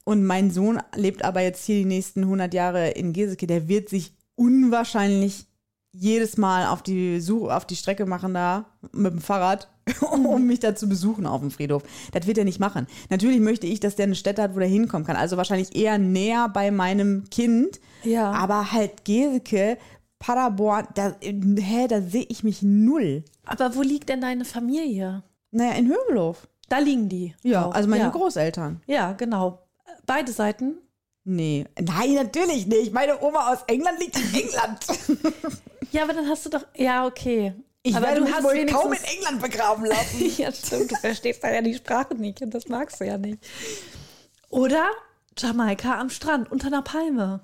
und mein Sohn lebt aber jetzt hier die nächsten 100 Jahre in Geseke, der wird sich unwahrscheinlich jedes Mal auf die Suche, auf die Strecke machen da mit dem Fahrrad, um mich da zu besuchen auf dem Friedhof. Das wird er nicht machen. Natürlich möchte ich, dass der eine Stätte hat, wo der hinkommen kann. Also wahrscheinlich eher näher bei meinem Kind. Ja. Aber halt Geseke, Paderborn, da, hä, da sehe ich mich null. Aber wo liegt denn deine Familie? Naja, in Hövelhof. Da liegen die. Ja, auch. also meine ja. Großeltern. Ja, genau. Beide Seiten. Nee. Nein, natürlich nicht. Meine Oma aus England liegt in England. Ja, aber dann hast du doch. Ja, okay. Ich aber werde du mich hast wohl wenigstens. kaum in England begraben lassen. ja, stimmt. Du verstehst da ja die Sprache nicht und das magst du ja nicht. Oder Jamaika am Strand unter einer Palme.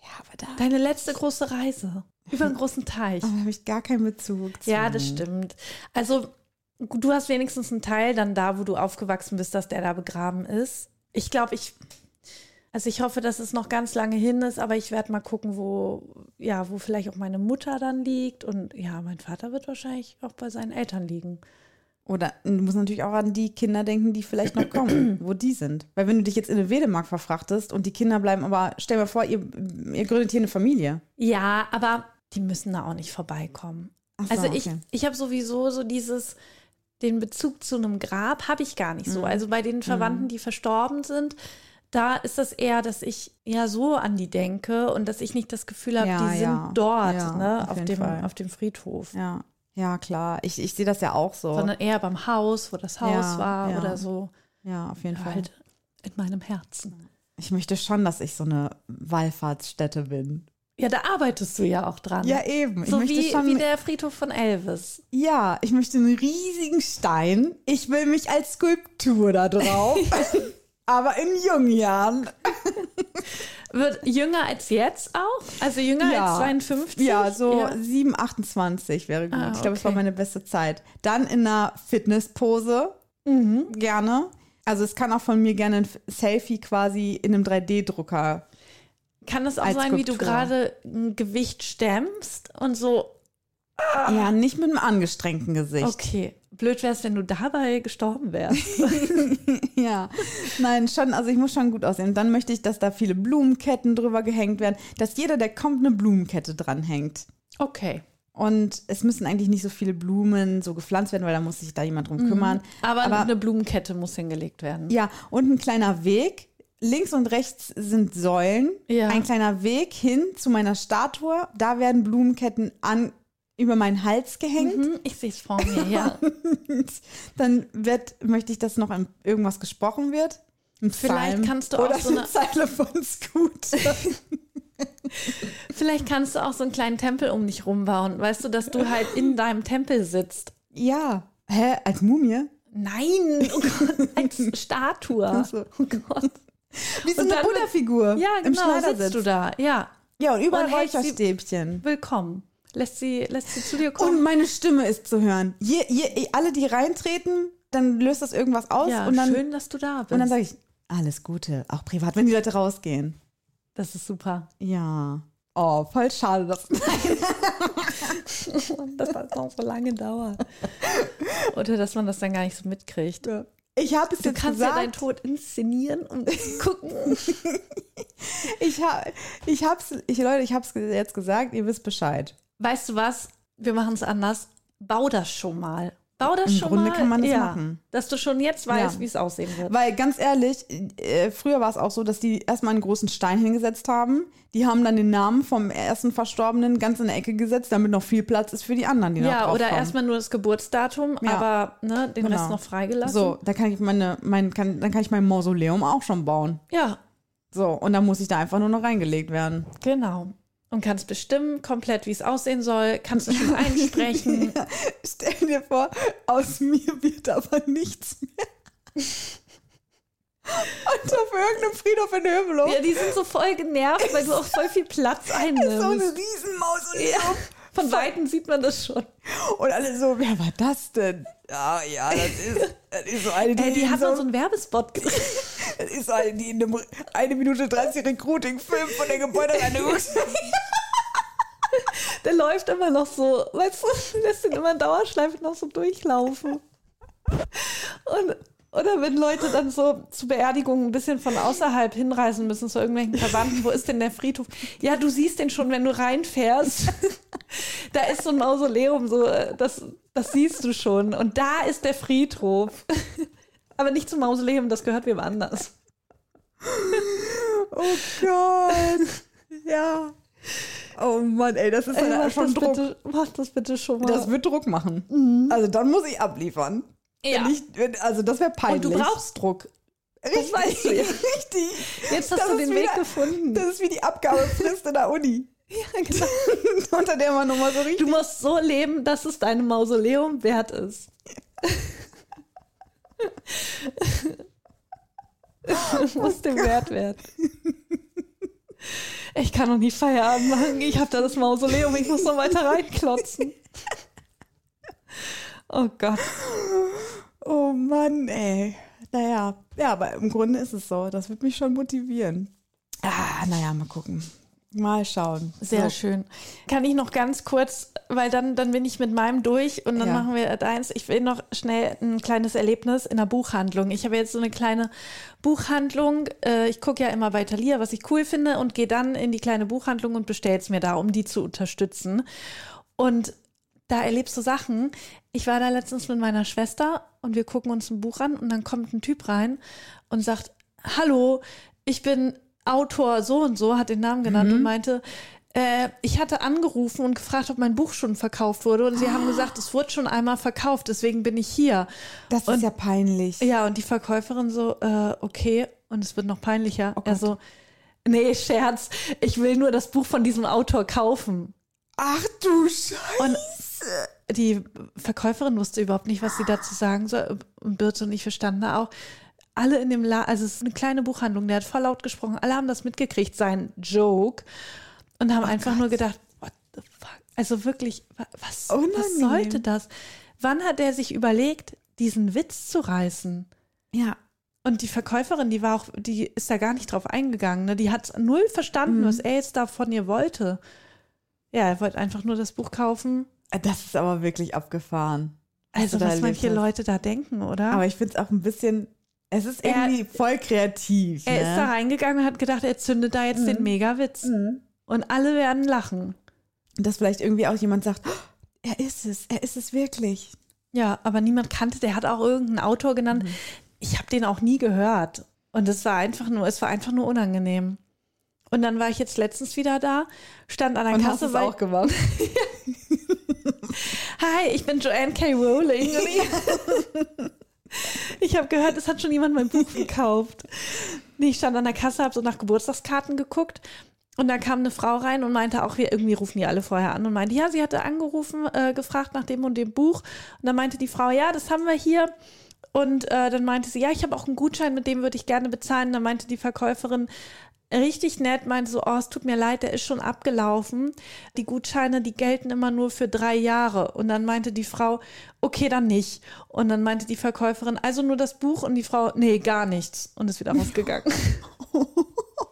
ja, aber da, Deine letzte große Reise. Über einen großen Teich. da habe ich gar keinen Bezug zu. Ja, das stimmt. Also, du hast wenigstens einen Teil dann da, wo du aufgewachsen bist, dass der da begraben ist. Ich glaube, ich. Also ich hoffe, dass es noch ganz lange hin ist, aber ich werde mal gucken, wo, ja, wo vielleicht auch meine Mutter dann liegt. Und ja, mein Vater wird wahrscheinlich auch bei seinen Eltern liegen. Oder du musst natürlich auch an die Kinder denken, die vielleicht noch kommen, wo die sind. Weil wenn du dich jetzt in eine Wedemark verfrachtest und die Kinder bleiben, aber stell dir vor, ihr, ihr gründet hier eine Familie. Ja, aber die müssen da auch nicht vorbeikommen. So, also ich, okay. ich habe sowieso so dieses, den Bezug zu einem Grab habe ich gar nicht so. Also bei den Verwandten, die verstorben sind, da ist das eher, dass ich ja so an die denke und dass ich nicht das Gefühl habe, Ja, die sind ja. dort, Ja, ne, auf auf, dem, Fall. auf dem Friedhof. Ja, ja klar. Ich, ich sehe das ja auch so. Sondern eher beim Haus, wo das Haus war oder so. ja, auf jeden Fall. Halt in meinem Herzen. Ich möchte schon, dass ich so eine Wallfahrtsstätte bin. Ja, da arbeitest du ja auch dran. Ja, eben. So wie, schon, wie der Friedhof von Elvis. ja, ich möchte einen riesigen Stein. Ich will mich als Skulptur da drauf. Aber in jungen Jahren. Wird jünger als jetzt auch? Also jünger Ja. als 52? Ja, so Ja. 7, 28 wäre gut. Ah, Ich glaube, es war okay. meine beste Zeit. Dann in einer Fitnesspose. Mhm. Gerne. Also es kann auch von mir gerne ein Selfie quasi in einem 3D-Drucker. Kann es auch sein, wie du Skulptur. gerade ein Gewicht stemmst und so, Ja, nicht mit einem angestrengten Gesicht. okay, blöd wär's, wenn du dabei gestorben wärst. Ja, nein, schon, also ich muss schon gut aussehen. Dann möchte ich, dass da viele Blumenketten drüber gehängt werden, dass jeder, der kommt, eine Blumenkette dranhängt. Okay. Und es müssen eigentlich nicht so viele Blumen so gepflanzt werden, weil da muss sich da jemand drum kümmern. Mhm. Aber, Aber- eine Blumenkette muss hingelegt werden. Ja, und ein kleiner Weg. Links und rechts sind Säulen. Ja. Ein kleiner Weg hin zu meiner Statue. Da werden Blumenketten an, über meinen Hals gehängt. Mhm, ich sehe es vor mir, ja. Dann wird, möchte ich, dass noch an irgendwas gesprochen wird. Ein Vielleicht Psalm kannst du auch oder so eine Zeile von Scooter. Vielleicht kannst du auch so einen kleinen Tempel um dich rumbauen. Weißt du, dass du halt in deinem Tempel sitzt. ja. Hä? Als Mumie? Nein, oh Gott, als Statue. so. Oh Gott. Wie so Und eine Buddha-Figur Ja, im genau, Schneidersitz. sitzt du da. Ja, Ja, und überall Räucherstäbchen. willkommen. Lässt sie, lässt sie zu dir kommen. Und meine Stimme ist zu hören. Je, je, alle, die reintreten, dann löst das irgendwas aus. ja, und dann, schön, dass du da bist. und dann sage ich, alles Gute, auch privat, wenn die Leute rausgehen. das ist super. Ja. Oh, voll schade, dass. das auch so lange dauert. Oder dass man das dann gar nicht so mitkriegt. Ich habe es Du jetzt kannst ja gesagt. deinen Tod inszenieren und gucken. ich habe, ich hab's, ich, Leute, ich habe es jetzt gesagt. Ihr wisst Bescheid. Weißt du was? Wir machen es anders. Bau das schon mal. Bau das Im schon Grunde mal. kann man das ja, machen. Dass du schon jetzt weißt, Ja. wie es aussehen wird. Weil ganz ehrlich, äh, früher war es auch so, dass die erstmal einen großen Stein hingesetzt haben. Die haben dann den Namen vom ersten Verstorbenen ganz in der Ecke gesetzt, damit noch viel Platz ist für die anderen, die ja, oder erstmal nur das Geburtsdatum, Ja. aber ne, den Genau. Rest noch freigelassen. So, da kann ich meine, mein, kann, dann kann ich mein Mausoleum auch schon bauen. Ja, So, und dann muss ich da einfach nur noch reingelegt werden. genau. Und kannst bestimmen komplett, wie es aussehen soll. Kannst du schon einsprechen. Stell dir vor, aus mir wird aber nichts mehr. Und auf irgendeinem Friedhof in Hövelow ja, die sind so voll genervt, weil du auch voll viel Platz ist so eine einnimmst. Riesenmaus und Ja, von Weitem sieht man das schon. Und alle so, wer war das denn? Ja, ja, das ist, das ist so eine, die, Ey, die hat so, so einen Werbespot gedreht. das ist so eine, die in einem eine Minute 30 Recruiting-Film von der Gebäudereinigung. Der läuft immer noch so, weißt du, lässt ihn immer in Dauerschleife noch so durchlaufen. Und, Oder wenn Leute dann so zu Beerdigungen ein bisschen von außerhalb hinreisen müssen zu irgendwelchen Verwandten, wo ist denn der Friedhof? Ja, du siehst den schon, wenn du reinfährst. da ist so ein Mausoleum, so äh, das, das siehst du schon. Und da ist der Friedhof. Aber nicht zum Mausoleum, das gehört wem anders. Oh Gott. ja. Oh Mann, ey, das ist Ey, ja mach, schon das Druck. bitte, mach das bitte schon mal. Das wird Druck machen. Also dann muss ich abliefern. Ja. Wenn ich, wenn, also das wäre peinlich. Und du brauchst Druck. Richtig, weißt du ja. richtig. Jetzt hast Das du den Weg wieder- gefunden. Das ist wie die Abgabefrist in der Uni. ja, genau. Unter der man nochmal so richtig. Du musst so leben, dass es deinem Mausoleum wert ist. muss dem wert werden. Ich kann noch nie Feierabend machen. Ich habe da das Mausoleum. Ich muss noch weiter reinklotzen. Oh Gott. Oh Mann, ey. Naja, ja, aber im Grunde ist es so. Das wird mich schon motivieren. Ah, naja, mal gucken. Mal schauen. Sehr so. schön. Kann ich noch ganz kurz, weil dann, dann bin ich mit meinem durch und dann Ja. machen wir deins. Ich will noch schnell ein kleines Erlebnis in der Buchhandlung. Ich habe jetzt so eine kleine Buchhandlung. Äh, Ich gucke ja immer bei Thalia, was ich cool finde und gehe dann in die kleine Buchhandlung und bestelle es mir da, um die zu unterstützen. Und da erlebst du Sachen. Ich war da letztens mit meiner Schwester und wir gucken uns ein Buch an und dann kommt ein Typ rein und sagt, hallo, ich bin Autor so und so, hat den Namen genannt und meinte, äh, ich hatte angerufen und gefragt, ob mein Buch schon verkauft wurde und sie haben gesagt, es wurde schon einmal verkauft, deswegen bin ich hier. Das ist Und- ja peinlich. Ja, und die Verkäuferin so, äh, okay, und es wird noch peinlicher. Oh er Gott. so, nee, Scherz, ich will nur das Buch von diesem Autor kaufen. Ach du Scheiße. Und die Verkäuferin wusste überhaupt nicht, was sie dazu sagen soll. Und Birte und ich verstanden da auch. Alle in dem Laden, also es ist eine kleine Buchhandlung, der hat voll laut gesprochen. Alle haben das mitgekriegt, sein Joke. Und haben einfach nur gedacht, what the fuck? Also wirklich, wa- was, was sollte das? Wann hat er sich überlegt, diesen Witz zu reißen? Ja. Und die Verkäuferin, die war auch, die ist da gar nicht drauf eingegangen. Ne? Die hat null verstanden, was er jetzt da von ihr wollte. Ja, er wollte einfach nur das Buch kaufen. Das ist aber wirklich abgefahren. Also, was manche hast. Leute da denken, oder? Aber ich finde es auch ein bisschen, es ist Er- irgendwie voll kreativ. er ne? ist da reingegangen und hat gedacht, er zündet da jetzt den Megawitz. Mhm. Und alle werden lachen. Dass vielleicht irgendwie auch jemand sagt, "Oh, er ist es, er ist es wirklich. Ja, aber niemand kannte, der hat auch irgendeinen Autor genannt. Mhm. Ich habe den auch nie gehört. Und es war einfach nur, es war einfach nur unangenehm. Und dann war ich jetzt letztens wieder da, stand an der Und hast Kasse, es weil, auch gemacht. hi, ich bin Joanne K. Rowling. Und ich habe gehört, es hat schon jemand mein Buch gekauft. Ich stand an der Kasse, habe so nach Geburtstagskarten geguckt. Und da kam eine Frau rein und meinte auch, wir irgendwie rufen die alle vorher an und meinte, ja, sie hatte angerufen, äh, gefragt nach dem und dem Buch. Und dann meinte die Frau, ja, das haben wir hier. Und äh, dann meinte sie, ja, ich habe auch einen Gutschein, mit dem würde ich gerne bezahlen. Dann meinte die Verkäuferin, richtig nett, meinte so, oh, es tut mir leid, der ist schon abgelaufen. Die Gutscheine, die gelten immer nur für drei Jahre. Und dann meinte die Frau, okay, dann nicht. Und dann meinte die Verkäuferin, also nur das Buch und die Frau, nee, gar nichts. Und ist wieder rausgegangen.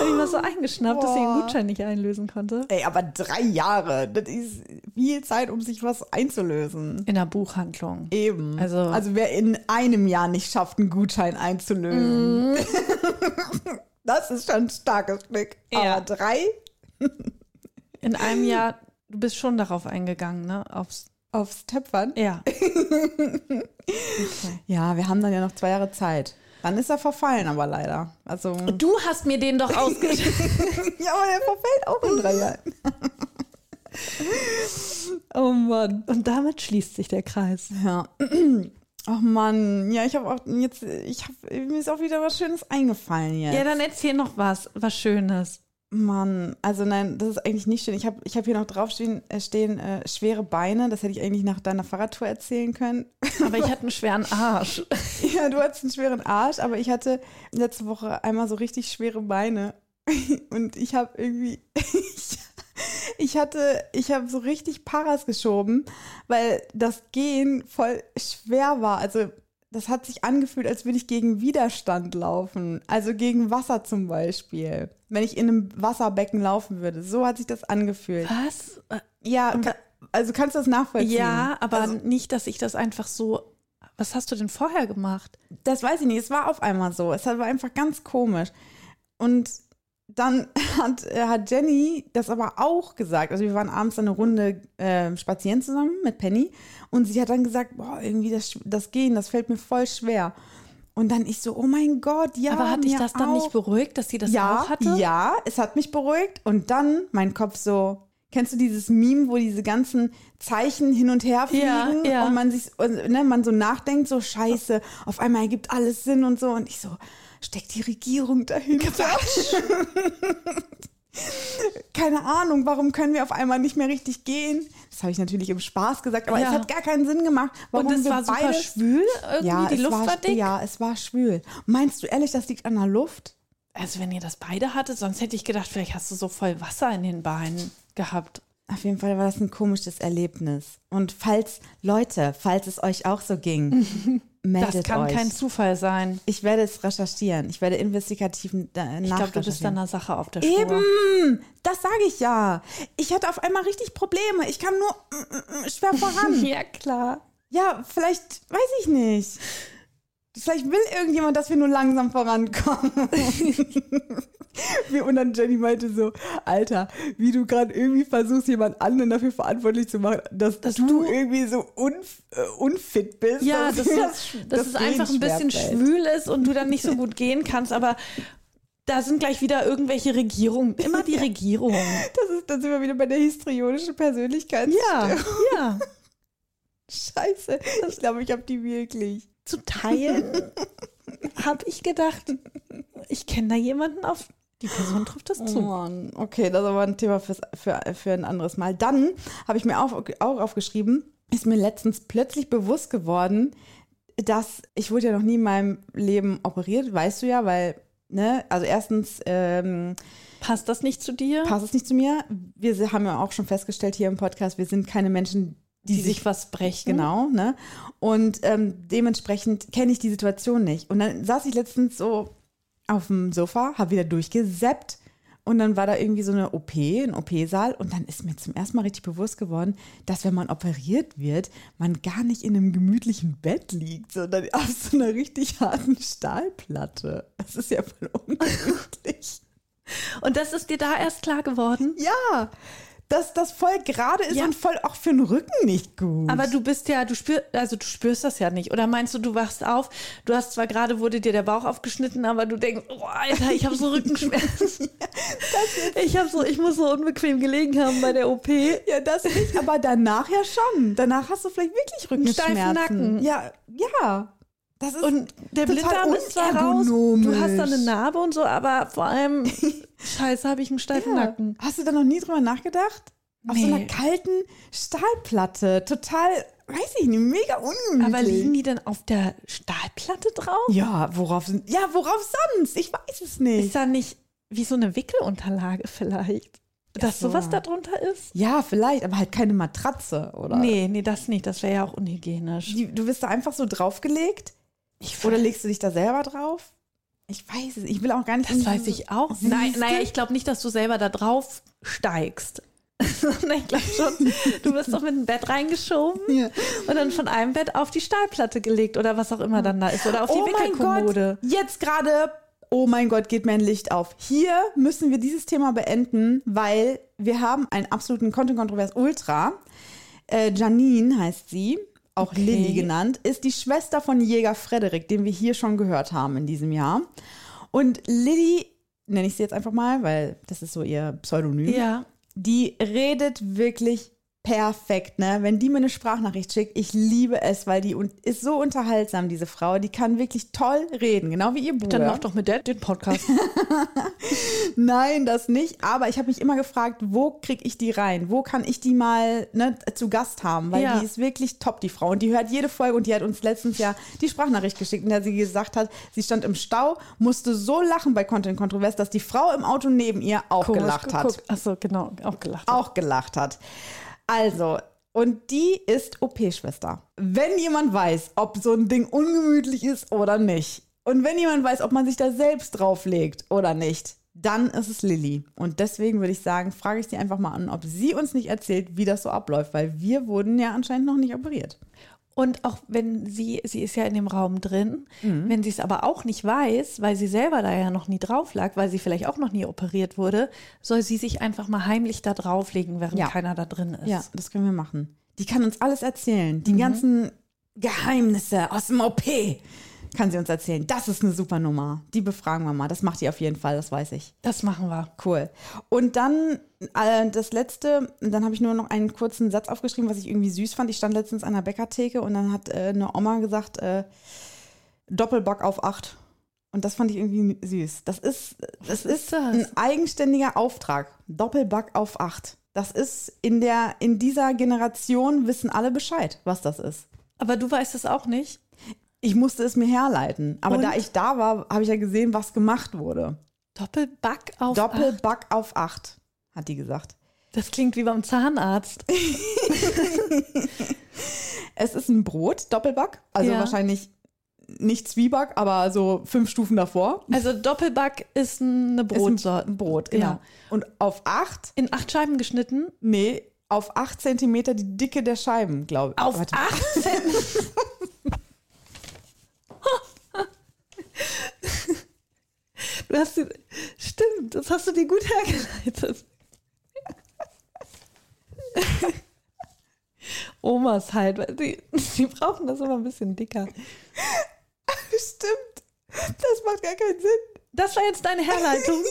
und ich war so eingeschnappt, dass sie den Boah. Gutschein nicht einlösen konnte. Ey, aber drei Jahre, das ist viel Zeit, um sich was einzulösen. In der Buchhandlung. Eben. Also- also wer in einem Jahr nicht schafft, einen Gutschein einzulösen. das ist schon ein starkes Stück. Ja. Aber drei In einem Jahr, du bist schon darauf eingegangen, ne? Aufs, aufs Töpfern. ja. Ja, wir haben dann ja noch zwei Jahre Zeit. Dann ist er verfallen, aber leider. Also. Du hast mir den doch ausgeschrieben. ja, aber der verfällt auch in drei Jahren. oh Mann. Und damit schließt sich der Kreis. Ja. Ach Mann, ja, ich habe auch jetzt, ich habe mir ist auch wieder was Schönes eingefallen jetzt. Ja, dann erzähl noch was, was Schönes. Mann, also nein, das ist eigentlich nicht schön. Ich habe ich hab hier noch draufstehen äh, stehen, äh, schwere Beine. Das hätte ich eigentlich nach deiner Fahrradtour erzählen können. Aber ich hatte einen schweren Arsch. ja, du hattest einen schweren Arsch, aber ich hatte letzte Woche einmal so richtig schwere Beine. Und ich habe irgendwie, ich, ich hatte, ich habe so richtig Paras geschoben, weil das Gehen voll schwer war. Also das hat sich angefühlt, als würde ich gegen Widerstand laufen. Also gegen Wasser zum Beispiel. Wenn ich in einem Wasserbecken laufen würde. So hat sich das angefühlt. Was? Ja, ka- also kannst du das nachvollziehen? Ja, aber Also, nicht, dass ich das einfach so Was hast du denn vorher gemacht? Das weiß ich nicht. Es war auf einmal so. Es war einfach ganz komisch. Und dann hat, äh, hat Jenny das aber auch gesagt. Also wir waren abends eine Runde äh, spazieren zusammen mit Penny und sie hat dann gesagt, boah, irgendwie das, das Gehen, das fällt mir voll schwer. Und dann ich so, oh mein Gott, ja. Aber hat dich das dann auch. nicht beruhigt, dass sie das ja, auch hatte? Ja, es hat mich beruhigt. Und dann mein Kopf so, kennst du dieses Meme, wo diese ganzen Zeichen hin und her fliegen Ja, ja. und man sich, ne, man so nachdenkt, so scheiße, auf einmal ergibt alles Sinn und so. Und ich so, steckt die Regierung dahinter? Keine Ahnung, warum können wir auf einmal nicht mehr richtig gehen? Das habe ich natürlich im Spaß gesagt, aber Ja. es hat gar keinen Sinn gemacht. Warum Und es war super beide- schwül irgendwie, Ja, die es Luft war, war dick? Ja, es war schwül. Meinst du ehrlich, das liegt an der Luft? Also wenn ihr das beide hattet, sonst hätte ich gedacht, vielleicht hast du so voll Wasser in den Beinen gehabt. Auf jeden Fall war das ein komisches Erlebnis. Und falls, Leute, falls es euch auch so ging, meldet Das kann euch. kein Zufall sein. ich werde es recherchieren. Ich werde investigativ äh, Ich glaube, du bist nachrecherchieren. deiner Sache auf der Spur. Eben, das sage ich ja. Ich hatte auf einmal richtig Probleme. Ich kam nur mm, mm, mm, schwer voran. Ja, klar. ja, vielleicht, weiß ich nicht. Vielleicht will irgendjemand, dass wir nur langsam vorankommen. Und dann Jenny meinte so, Alter, wie du gerade irgendwie versuchst, jemand anderen dafür verantwortlich zu machen, dass, Dass du, du- irgendwie so unf äh, unfit bist. Ja, dass dir du, dass es einfach ein bisschen schwül ist und du dann nicht so gut gehen kannst, aber da sind gleich wieder irgendwelche Regierungen. Immer die Regierung. Das ist, dann sind wir wieder bei der histrionischen Persönlichkeit. Ja, ja. Scheiße. Ich glaube, ich habe die wirklich. Zu teilen habe ich gedacht, ich kenne da jemanden auf. Die Person trifft das Oh zu. Mann, okay, das ist aber ein Thema fürs, für, für ein anderes Mal. Dann habe ich mir auch, auch aufgeschrieben, ist mir letztens plötzlich bewusst geworden, dass ich wurde ja noch nie in meinem Leben operiert, weißt du ja, weil, ne, also erstens ähm, Passt das nicht zu dir? passt es nicht zu mir. Wir haben ja auch schon festgestellt hier im Podcast, wir sind keine Menschen, die, die sich was brechen. Genau, ne? Und ähm, dementsprechend kenne ich die Situation nicht. Und dann saß ich letztens so auf dem Sofa, habe wieder durchgeseppt und dann war da irgendwie so eine OP, ein OP-Saal und dann ist mir zum ersten Mal richtig bewusst geworden, dass wenn man operiert wird, man gar nicht in einem gemütlichen Bett liegt, sondern auf so einer richtig harten Stahlplatte. Das ist ja voll ungemütlich. Und das ist dir da erst klar geworden? ja, dass das voll gerade ist Ja. und voll auch für den Rücken nicht gut. Aber du bist ja, du spürst, also du spürst das ja nicht. Oder meinst du, du wachst auf, du hast zwar gerade wurde dir der Bauch aufgeschnitten, aber du denkst, oh Alter, ich habe so Rückenschmerzen. ich habe so, ich muss so unbequem gelegen haben bei der OP. Ja, das nicht, aber danach ja schon. Danach hast du vielleicht wirklich Rückenschmerzen. steifen Nacken. Ja, ja. Das ist Und der Blinddarm ist zwar raus, du hast da eine Narbe und so, aber vor allem, scheiße, habe ich einen steifen ja. Nacken. Hast du da noch nie drüber nachgedacht? Auf so Nee. einer kalten Stahlplatte. Total, weiß ich nicht, mega ungemütlich. Aber liegen die denn auf der Stahlplatte drauf? Ja, worauf sind. Ja, worauf sonst? Ich weiß es nicht. Ist da nicht wie so eine Wickelunterlage vielleicht? Dass so. sowas da drunter ist? ja, vielleicht, aber halt keine Matratze, oder? Nee, nee, das nicht. Das wäre ja auch unhygienisch. Die, du bist da einfach so draufgelegt? Ich Oder legst du dich da selber drauf? Ich weiß es. Ich will auch gar nicht. Das weiß ich auch. Nein, naja, ich glaube nicht, dass du selber da drauf steigst. Nein, ich glaube schon. Du wirst doch mit dem Bett reingeschoben Ja. und dann von einem Bett auf die Stahlplatte gelegt oder was auch immer dann da ist. Oder auf die oh mein Wickelkommode. Gott, jetzt gerade, oh mein Gott, geht mir ein Licht auf. Hier müssen wir dieses Thema beenden, weil wir haben einen absoluten Content Kontrovers Ultra. Äh, Janine heißt sie, auch Okay. Lilly genannt, ist die Schwester von Jäger Frederik, den wir hier schon gehört haben in diesem Jahr. Und Lilly, nenne ich sie jetzt einfach mal, weil das ist so ihr Pseudonym Ja. die redet wirklich perfekt, ne? Wenn die mir eine Sprachnachricht schickt, ich liebe es, weil die ist so unterhaltsam, diese Frau. Die kann wirklich toll reden, genau wie ihr Bruder. Dann mach doch mit der den Podcast. Nein, das nicht. Aber ich habe mich immer gefragt, wo kriege ich die rein? Wo kann ich die mal ne, zu Gast haben? Weil Ja. die ist wirklich top, die Frau. Und die hört jede Folge und die hat uns letztens ja die Sprachnachricht geschickt, in der sie gesagt hat, sie stand im Stau, musste so lachen bei Content Kontrovers, dass die Frau im Auto neben ihr auch Komisch gelacht hat. geguckt. Achso, genau, auch gelacht. hat. auch gelacht hat. Also, und die ist OP-Schwester. Wenn jemand weiß, ob so ein Ding ungemütlich ist oder nicht, und wenn jemand weiß, ob man sich da selbst drauflegt oder nicht, dann ist es Lilly. Und deswegen würde ich sagen, frage ich sie einfach mal an, ob sie uns nicht erzählt, wie das so abläuft, weil wir wurden ja anscheinend noch nicht operiert. Und auch wenn sie, sie ist ja in dem Raum drin, Mhm. wenn sie es aber auch nicht weiß, weil sie selber da ja noch nie drauf lag, weil sie vielleicht auch noch nie operiert wurde, soll sie sich einfach mal heimlich da drauflegen, während Ja. keiner da drin ist. Ja, das können wir machen. Die kann uns alles erzählen. Die ganzen Geheimnisse aus dem OP kann sie uns erzählen. Das ist eine super Nummer. Die befragen wir mal. Das macht die auf jeden Fall, das weiß ich. Das machen wir. Cool. Und dann äh, das letzte, dann habe ich nur noch einen kurzen Satz aufgeschrieben, was ich irgendwie süß fand. Ich stand letztens an der Bäckertheke und dann hat äh, eine Oma gesagt, äh, Doppelbock auf acht. Und das fand ich irgendwie süß. Das ist, das ist ist das? ein eigenständiger Auftrag. Doppelback auf acht. Das ist in der, in dieser Generation wissen alle Bescheid, was das ist. Aber du weißt es auch nicht. Ich musste es mir herleiten. Aber Und? da ich da war, habe ich ja gesehen, was gemacht wurde. Doppelback auf. Doppelback auf acht, hat die gesagt. Das klingt wie beim Zahnarzt. Es ist ein Brot, Doppelback. Also Ja. wahrscheinlich nicht Zwieback, aber so fünf Stufen davor. Also Doppelback ist eine Brotsorte. ein Brot, genau. Ja. Und auf acht, In acht Scheiben geschnitten. nee, auf acht Zentimeter die Dicke der Scheiben, glaube ich. Auf Warte. 18. Du hast die, stimmt, das hast du dir gut hergeleitet. Omas halt, weil die, die brauchen das immer ein bisschen dicker. Stimmt. Das macht gar keinen Sinn. Das war jetzt deine Herleitung.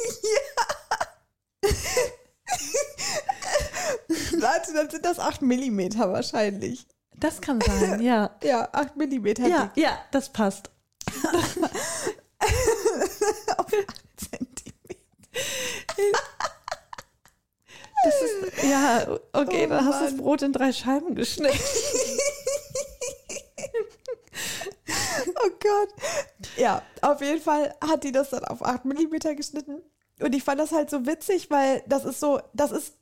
Warte, dann sind das acht Millimeter wahrscheinlich. Das kann sein, ja. Ja, acht Millimeter Ja, dick. ja, das passt. Zentimeter. Das ist, ja, okay, Oh dann hast du das. Brot in drei Scheiben geschnitten. Oh Gott. Ja, auf jeden Fall hat die das dann auf 8 mm geschnitten. Und ich fand das halt so witzig, weil das ist so, das ist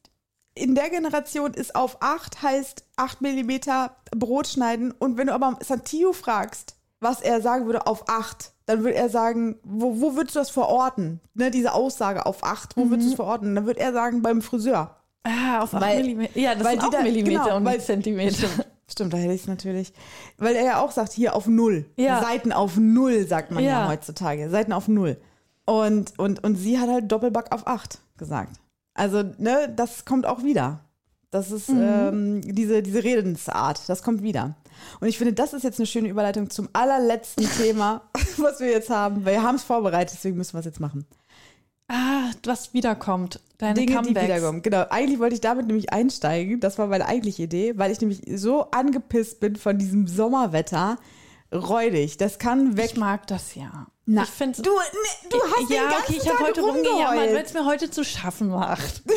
in der Generation ist auf 8 heißt 8 mm Brot schneiden. Und wenn du aber Santio fragst, was er sagen würde auf 8, dann würde er sagen, wo, wo würdest du das verorten? Ne, diese Aussage auf 8, wo würdest du es verorten? Dann würde er sagen, beim Friseur. Ah, auf 8 Weil- Millimeter. Ja, das weil sind auch da- Millimeter genau, und weil- Zentimeter. Stimmt, da hätte ich es natürlich. Weil er ja auch sagt, hier auf Null. Ja. Seiten auf Null, sagt man ja. Ja. heutzutage. Seiten auf Null. Und, und, und sie hat halt Doppelback auf acht gesagt. Also, ne, das kommt auch wieder. Das ist ähm, diese, diese Redensart, das kommt wieder. Und ich finde, das ist jetzt eine schöne Überleitung zum allerletzten Thema, was wir jetzt haben. Weil wir haben es vorbereitet, deswegen müssen wir es jetzt machen. Ah, was wiederkommt. Deine Dinge, Comebacks. die wiederkommen. Genau. Eigentlich wollte ich damit nämlich einsteigen. Das war meine eigentliche Idee, weil ich nämlich so angepisst bin von diesem Sommerwetter. Räudig. Das kann weg. Ich mag das ja. Na, ich finde du, ne, du hast ja, den ganzen okay, ich habe heute rumgejammert, weil es mir heute zu schaffen macht.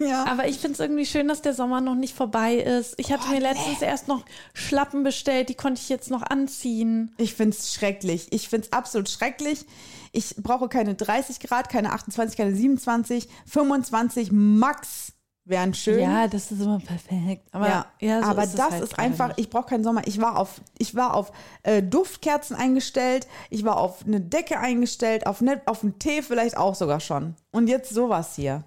Ja. Aber ich finde es irgendwie schön, dass der Sommer noch nicht vorbei ist. Ich hatte mir letztens erst noch Schlappen bestellt, die konnte ich jetzt noch anziehen. Ich finde es schrecklich. Ich finde es absolut schrecklich. Ich brauche keine 30 Grad, keine 28, keine 27. 25 max wären schön. Ja, das ist immer perfekt. Aber, ja, ja, so aber ist das halt ist einfach, ich brauche keinen Sommer. Ich war auf, ich war auf äh, Duftkerzen eingestellt, ich war auf eine Decke eingestellt, auf, ne, auf einen Tee vielleicht auch sogar schon. Und jetzt sowas hier.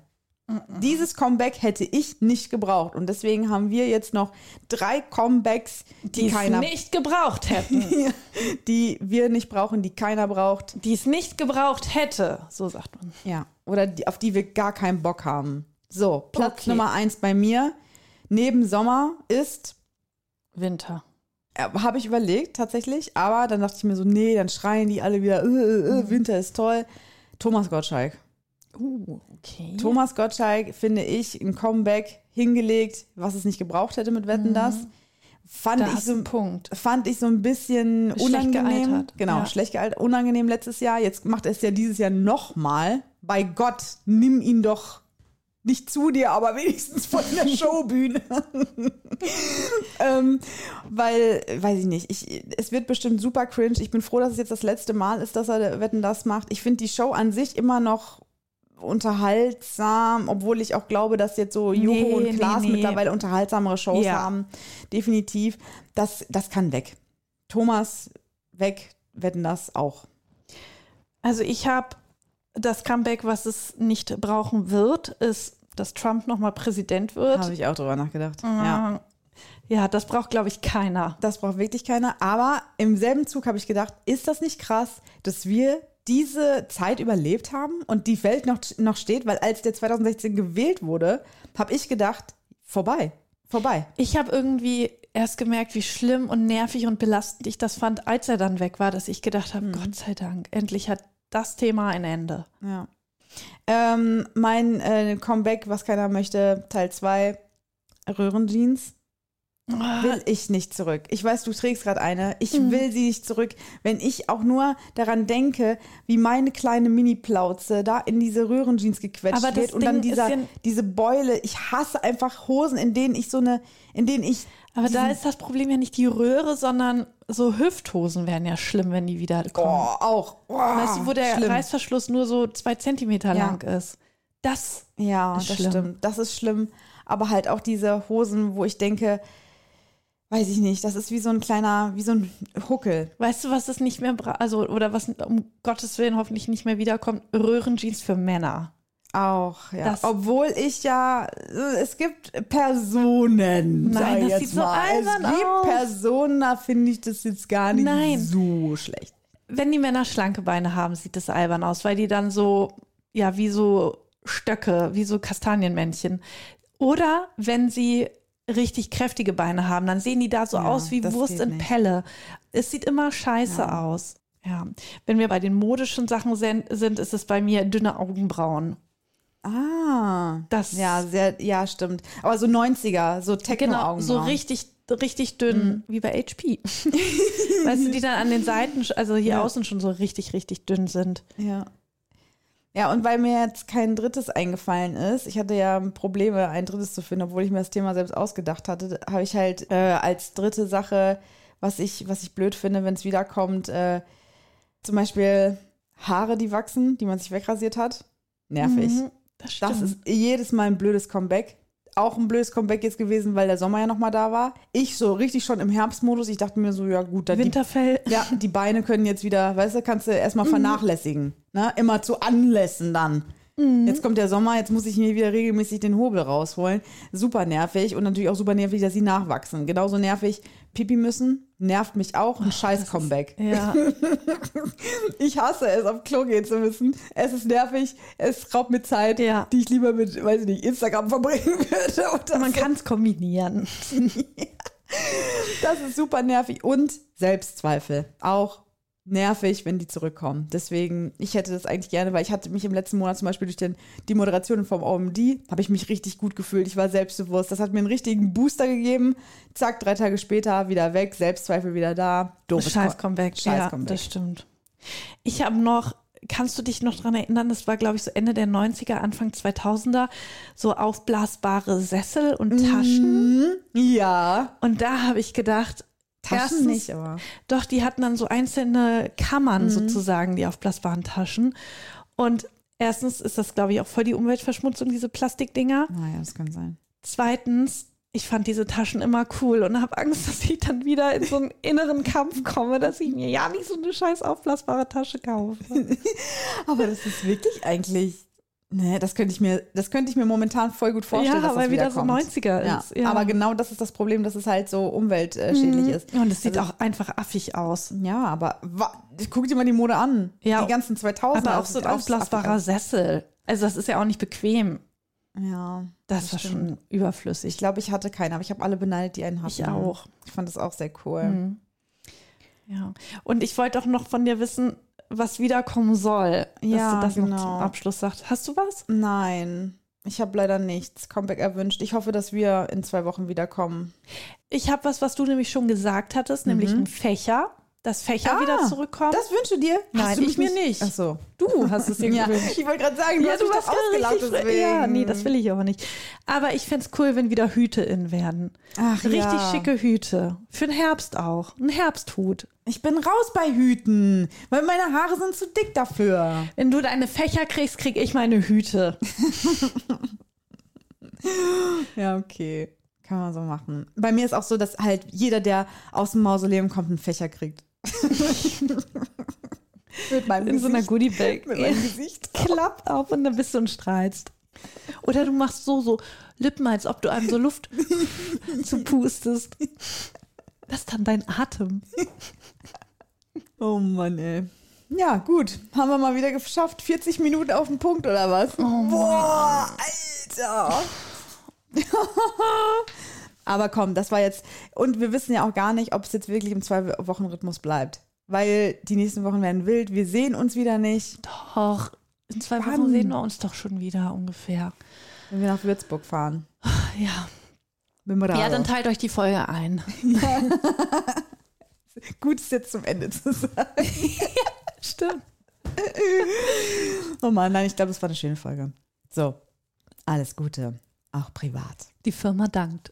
Dieses Comeback hätte ich nicht gebraucht. Und deswegen haben wir jetzt noch drei Comebacks, die, die es keiner, nicht gebraucht hätten. die wir nicht brauchen, die keiner braucht. die es nicht gebraucht hätte, so sagt man. Ja. Oder die, auf die wir gar keinen Bock haben. So, Platz Okay. Nummer eins bei mir, neben Sommer, ist Winter. Habe ich überlegt, tatsächlich. Aber dann dachte ich mir so, nee, dann schreien die alle wieder, äh, äh, äh, Winter ist toll. Thomas Gottschalk. Uh, okay. Thomas Gottschalk, finde ich, ein Comeback hingelegt, was es nicht gebraucht hätte mit Wetten, das. Fand da ich so Punkt. fand ich so ein bisschen Schlecht unangenehm. gealtert. Genau, Ja. schlecht gealtert, unangenehm letztes Jahr. Jetzt macht er es ja dieses Jahr nochmal. Bei Gott, nimm ihn doch nicht zu dir, aber wenigstens von der Showbühne. ähm, weil, weiß ich nicht, ich, es wird bestimmt super cringe. Ich bin froh, dass es jetzt das letzte Mal ist, dass er Wetten das macht. Ich finde die Show an sich immer noch unterhaltsam, obwohl ich auch glaube, dass jetzt so Joko Nee, und nee, Klaas nee. mittlerweile unterhaltsamere Shows Ja. haben. Definitiv. Das, das kann weg. Thomas weg, wetten das auch. Also ich habe das Comeback, was es nicht brauchen wird, ist, dass Trump nochmal Präsident wird. Habe ich auch drüber nachgedacht. Ja. Ja. Ja, das braucht, glaube ich, keiner. Das braucht wirklich keiner. Aber im selben Zug habe ich gedacht, ist das nicht krass, dass wir diese Zeit überlebt haben und die Welt noch, noch steht? Weil als der 2016 gewählt wurde, habe ich gedacht, vorbei, vorbei. Ich habe irgendwie erst gemerkt, wie schlimm und nervig und belastend ich das fand, als er dann weg war, dass ich gedacht habe, Gott sei Dank, endlich hat das Thema ein Ende. Ja. Ähm, mein äh, Comeback, was keiner möchte, Teil 2, Röhrenjeans. Will ich nicht zurück. Ich weiß, du trägst gerade eine. Ich will sie nicht zurück. Wenn ich auch nur daran denke, wie meine kleine Mini-Plauze da in diese Röhrenjeans gequetscht wird und dann Ding ist dieser, ja- diese Beule. Ich hasse einfach Hosen, in denen ich so eine, in denen ich. Aber da ist das Problem ja nicht die Röhre, sondern so Hüfthosen wären ja schlimm, wenn die wieder kommen. Oh, auch. Oh, weißt du, wo der schlimm. Reißverschluss nur so zwei Zentimeter Ja. lang ist? Das, Ja, Ist das schlimm. stimmt. Das ist schlimm. Aber halt auch diese Hosen, wo ich denke, weiß ich nicht, das ist wie so ein kleiner, wie so ein Huckel. weißt du, was es nicht mehr also oder was um Gottes Willen hoffentlich nicht mehr wiederkommt? Röhrenjeans für Männer. Auch, ja. Das- Obwohl ich ja, es gibt Personen. Nein, das sieht so mal. albern Es gibt aus. Personen, da finde ich das jetzt gar nicht Nein. so schlecht. Wenn die Männer schlanke Beine haben, sieht das albern aus, weil die dann so, ja, wie so Stöcke, wie so Kastanienmännchen. Oder wenn sie richtig kräftige Beine haben, dann sehen die da so Ja, aus wie Wurst in nicht. Pelle. Es sieht immer scheiße aus. Ja. Wenn wir bei den modischen Sachen sind, ist es bei mir dünne Augenbrauen. Ah. Das- ja, sehr, ja, stimmt. Aber so 90er, so Genau, Techno-Augenbrauen. so richtig, richtig dünn, Mhm. wie bei HP. weißt du, die dann an den Seiten, also hier Ja. außen schon so richtig, richtig dünn sind. Ja. Ja, und weil mir jetzt kein drittes eingefallen ist, ich hatte ja Probleme, ein drittes zu finden, obwohl ich mir das Thema selbst ausgedacht hatte, habe ich halt äh, als dritte Sache, was ich, was ich blöd finde, wenn es wiederkommt, äh, zum Beispiel Haare, die wachsen, die man sich wegrasiert hat. Nervig. Mhm, das. Das ist jedes Mal ein blödes Comeback. Auch ein blödes Comeback jetzt gewesen, weil der Sommer ja nochmal da war. Ich so richtig schon im Herbstmodus. Ich dachte mir so, ja gut, dann die Winterfell. ja, die Beine können jetzt wieder, weißt du, kannst du erstmal vernachlässigen. Ne? Immer zu Anlässen dann. Jetzt kommt der Sommer, jetzt muss ich mir wieder regelmäßig den Hobel rausholen. Super nervig und natürlich auch super nervig, dass sie nachwachsen. Genauso nervig, Pipi müssen, nervt mich auch. Ein scheiß Comeback. Ja, Ich hasse es, auf Klo gehen zu müssen. Es ist nervig, es raubt mir Zeit, Ja. die ich lieber mit, weiß ich nicht, Instagram verbringen würde. Man kann es kombinieren. Das ist super nervig und Selbstzweifel. Auch nervig, wenn die zurückkommen. Deswegen, ich hätte das eigentlich gerne, weil ich hatte mich im letzten Monat zum Beispiel durch den, die Moderation vom OMD, habe ich mich richtig gut gefühlt. Ich war selbstbewusst. Das hat mir einen richtigen Booster gegeben. Zack, drei Tage später wieder weg, Selbstzweifel wieder da. Doofes Scheiß Comeback. Scheiß ja, Comeback. das stimmt. Ich habe noch, kannst du dich noch dran erinnern, das war, glaube ich, so Ende der 90er, Anfang 2000er, so aufblasbare Sessel und Taschen. Mhm. Ja. Und da habe ich gedacht, Taschen erstens, nicht, aber. Doch, die hatten dann so einzelne Kammern sozusagen, die aufblasbaren Taschen. Und erstens ist das, glaube ich, auch voll die Umweltverschmutzung, diese Plastikdinger. Naja, das kann sein. Zweitens, ich fand diese Taschen immer cool und habe Angst, dass ich dann wieder in so einen inneren Kampf komme, dass ich mir ja nicht so eine scheiß aufblasbare Tasche kaufe. Aber das ist wirklich eigentlich. Ne, das könnte ich mir, das könnte ich mir momentan voll gut vorstellen. Ja, dass weil das wieder so kommt. 90er ja. ist, ja. Aber genau das ist das Problem, dass es halt so umweltschädlich ist. Und es sieht Also- auch einfach affig aus. Ja, aber guck dir mal die Mode an. Ja. Die ganzen 2000er. Aber auch das so ein aufblasbarer Sessel. Also das ist ja auch nicht bequem. Ja. Das, war stimmt. schon überflüssig. Ich glaube, ich hatte keinen, aber ich habe alle beneidet, die einen hatten. Ich auch. Ich fand das auch sehr cool. Mhm. Ja. Und ich wollte auch noch von dir wissen, was wiederkommen soll. Ja, dass du das noch genau. zum Abschluss sagst. Hast du was? Nein, ich habe leider nichts. Comeback erwünscht. Ich hoffe, dass wir in zwei Wochen wiederkommen. Ich habe was, was du nämlich schon gesagt hattest, nämlich ein Fächer. Dass Fächer Ah, wieder zurückkommen. Das wünschst du dir? Nein, du ich mir nicht. Ach so. du hast es dir Ja, gewünscht. ich wollte gerade sagen, du hast mich doch ausgelacht deswegen. Ja, nee, das will ich aber nicht. Aber ich fände es cool, wenn wieder Hüte in werden. Ach Richtig ja. schicke Hüte. Für den Herbst auch. Ein Herbsthut. Ich bin raus bei Hüten, weil meine Haare sind zu dick dafür. Wenn du deine Fächer kriegst, krieg ich meine Hüte. Ja, okay. Kann man so machen. Bei mir ist auch so, dass halt jeder, der aus dem Mausoleum kommt, einen Fächer kriegt. Mit meinem In so einer. Goodie-Bag. Mit meinem Gesicht. Klappt auf und dann bist du und strahlst. Oder du machst so, so Lippen, als ob du einem so Luft zupustest. Das ist dann dein Atem. Oh Mann, ey. Ja, gut. Haben wir mal wieder geschafft. 40 Minuten auf den Punkt oder was? Boah, Alter. Aber komm, das war jetzt. Und wir wissen ja auch gar nicht, ob es jetzt wirklich im Zwei-Wochen-Rhythmus bleibt. Weil die nächsten Wochen werden wild. Wir sehen uns wieder nicht. Doch, in zwei Wann? Wochen sehen wir uns doch schon wieder ungefähr. Wenn wir nach Würzburg fahren. Ja. Ja, dann teilt euch die Folge ein. Gut, es jetzt zum Ende zu sagen. Stimmt. Oh Mann, nein, ich glaube, das war eine schöne Folge. So, alles Gute, auch privat. Die Firma dankt.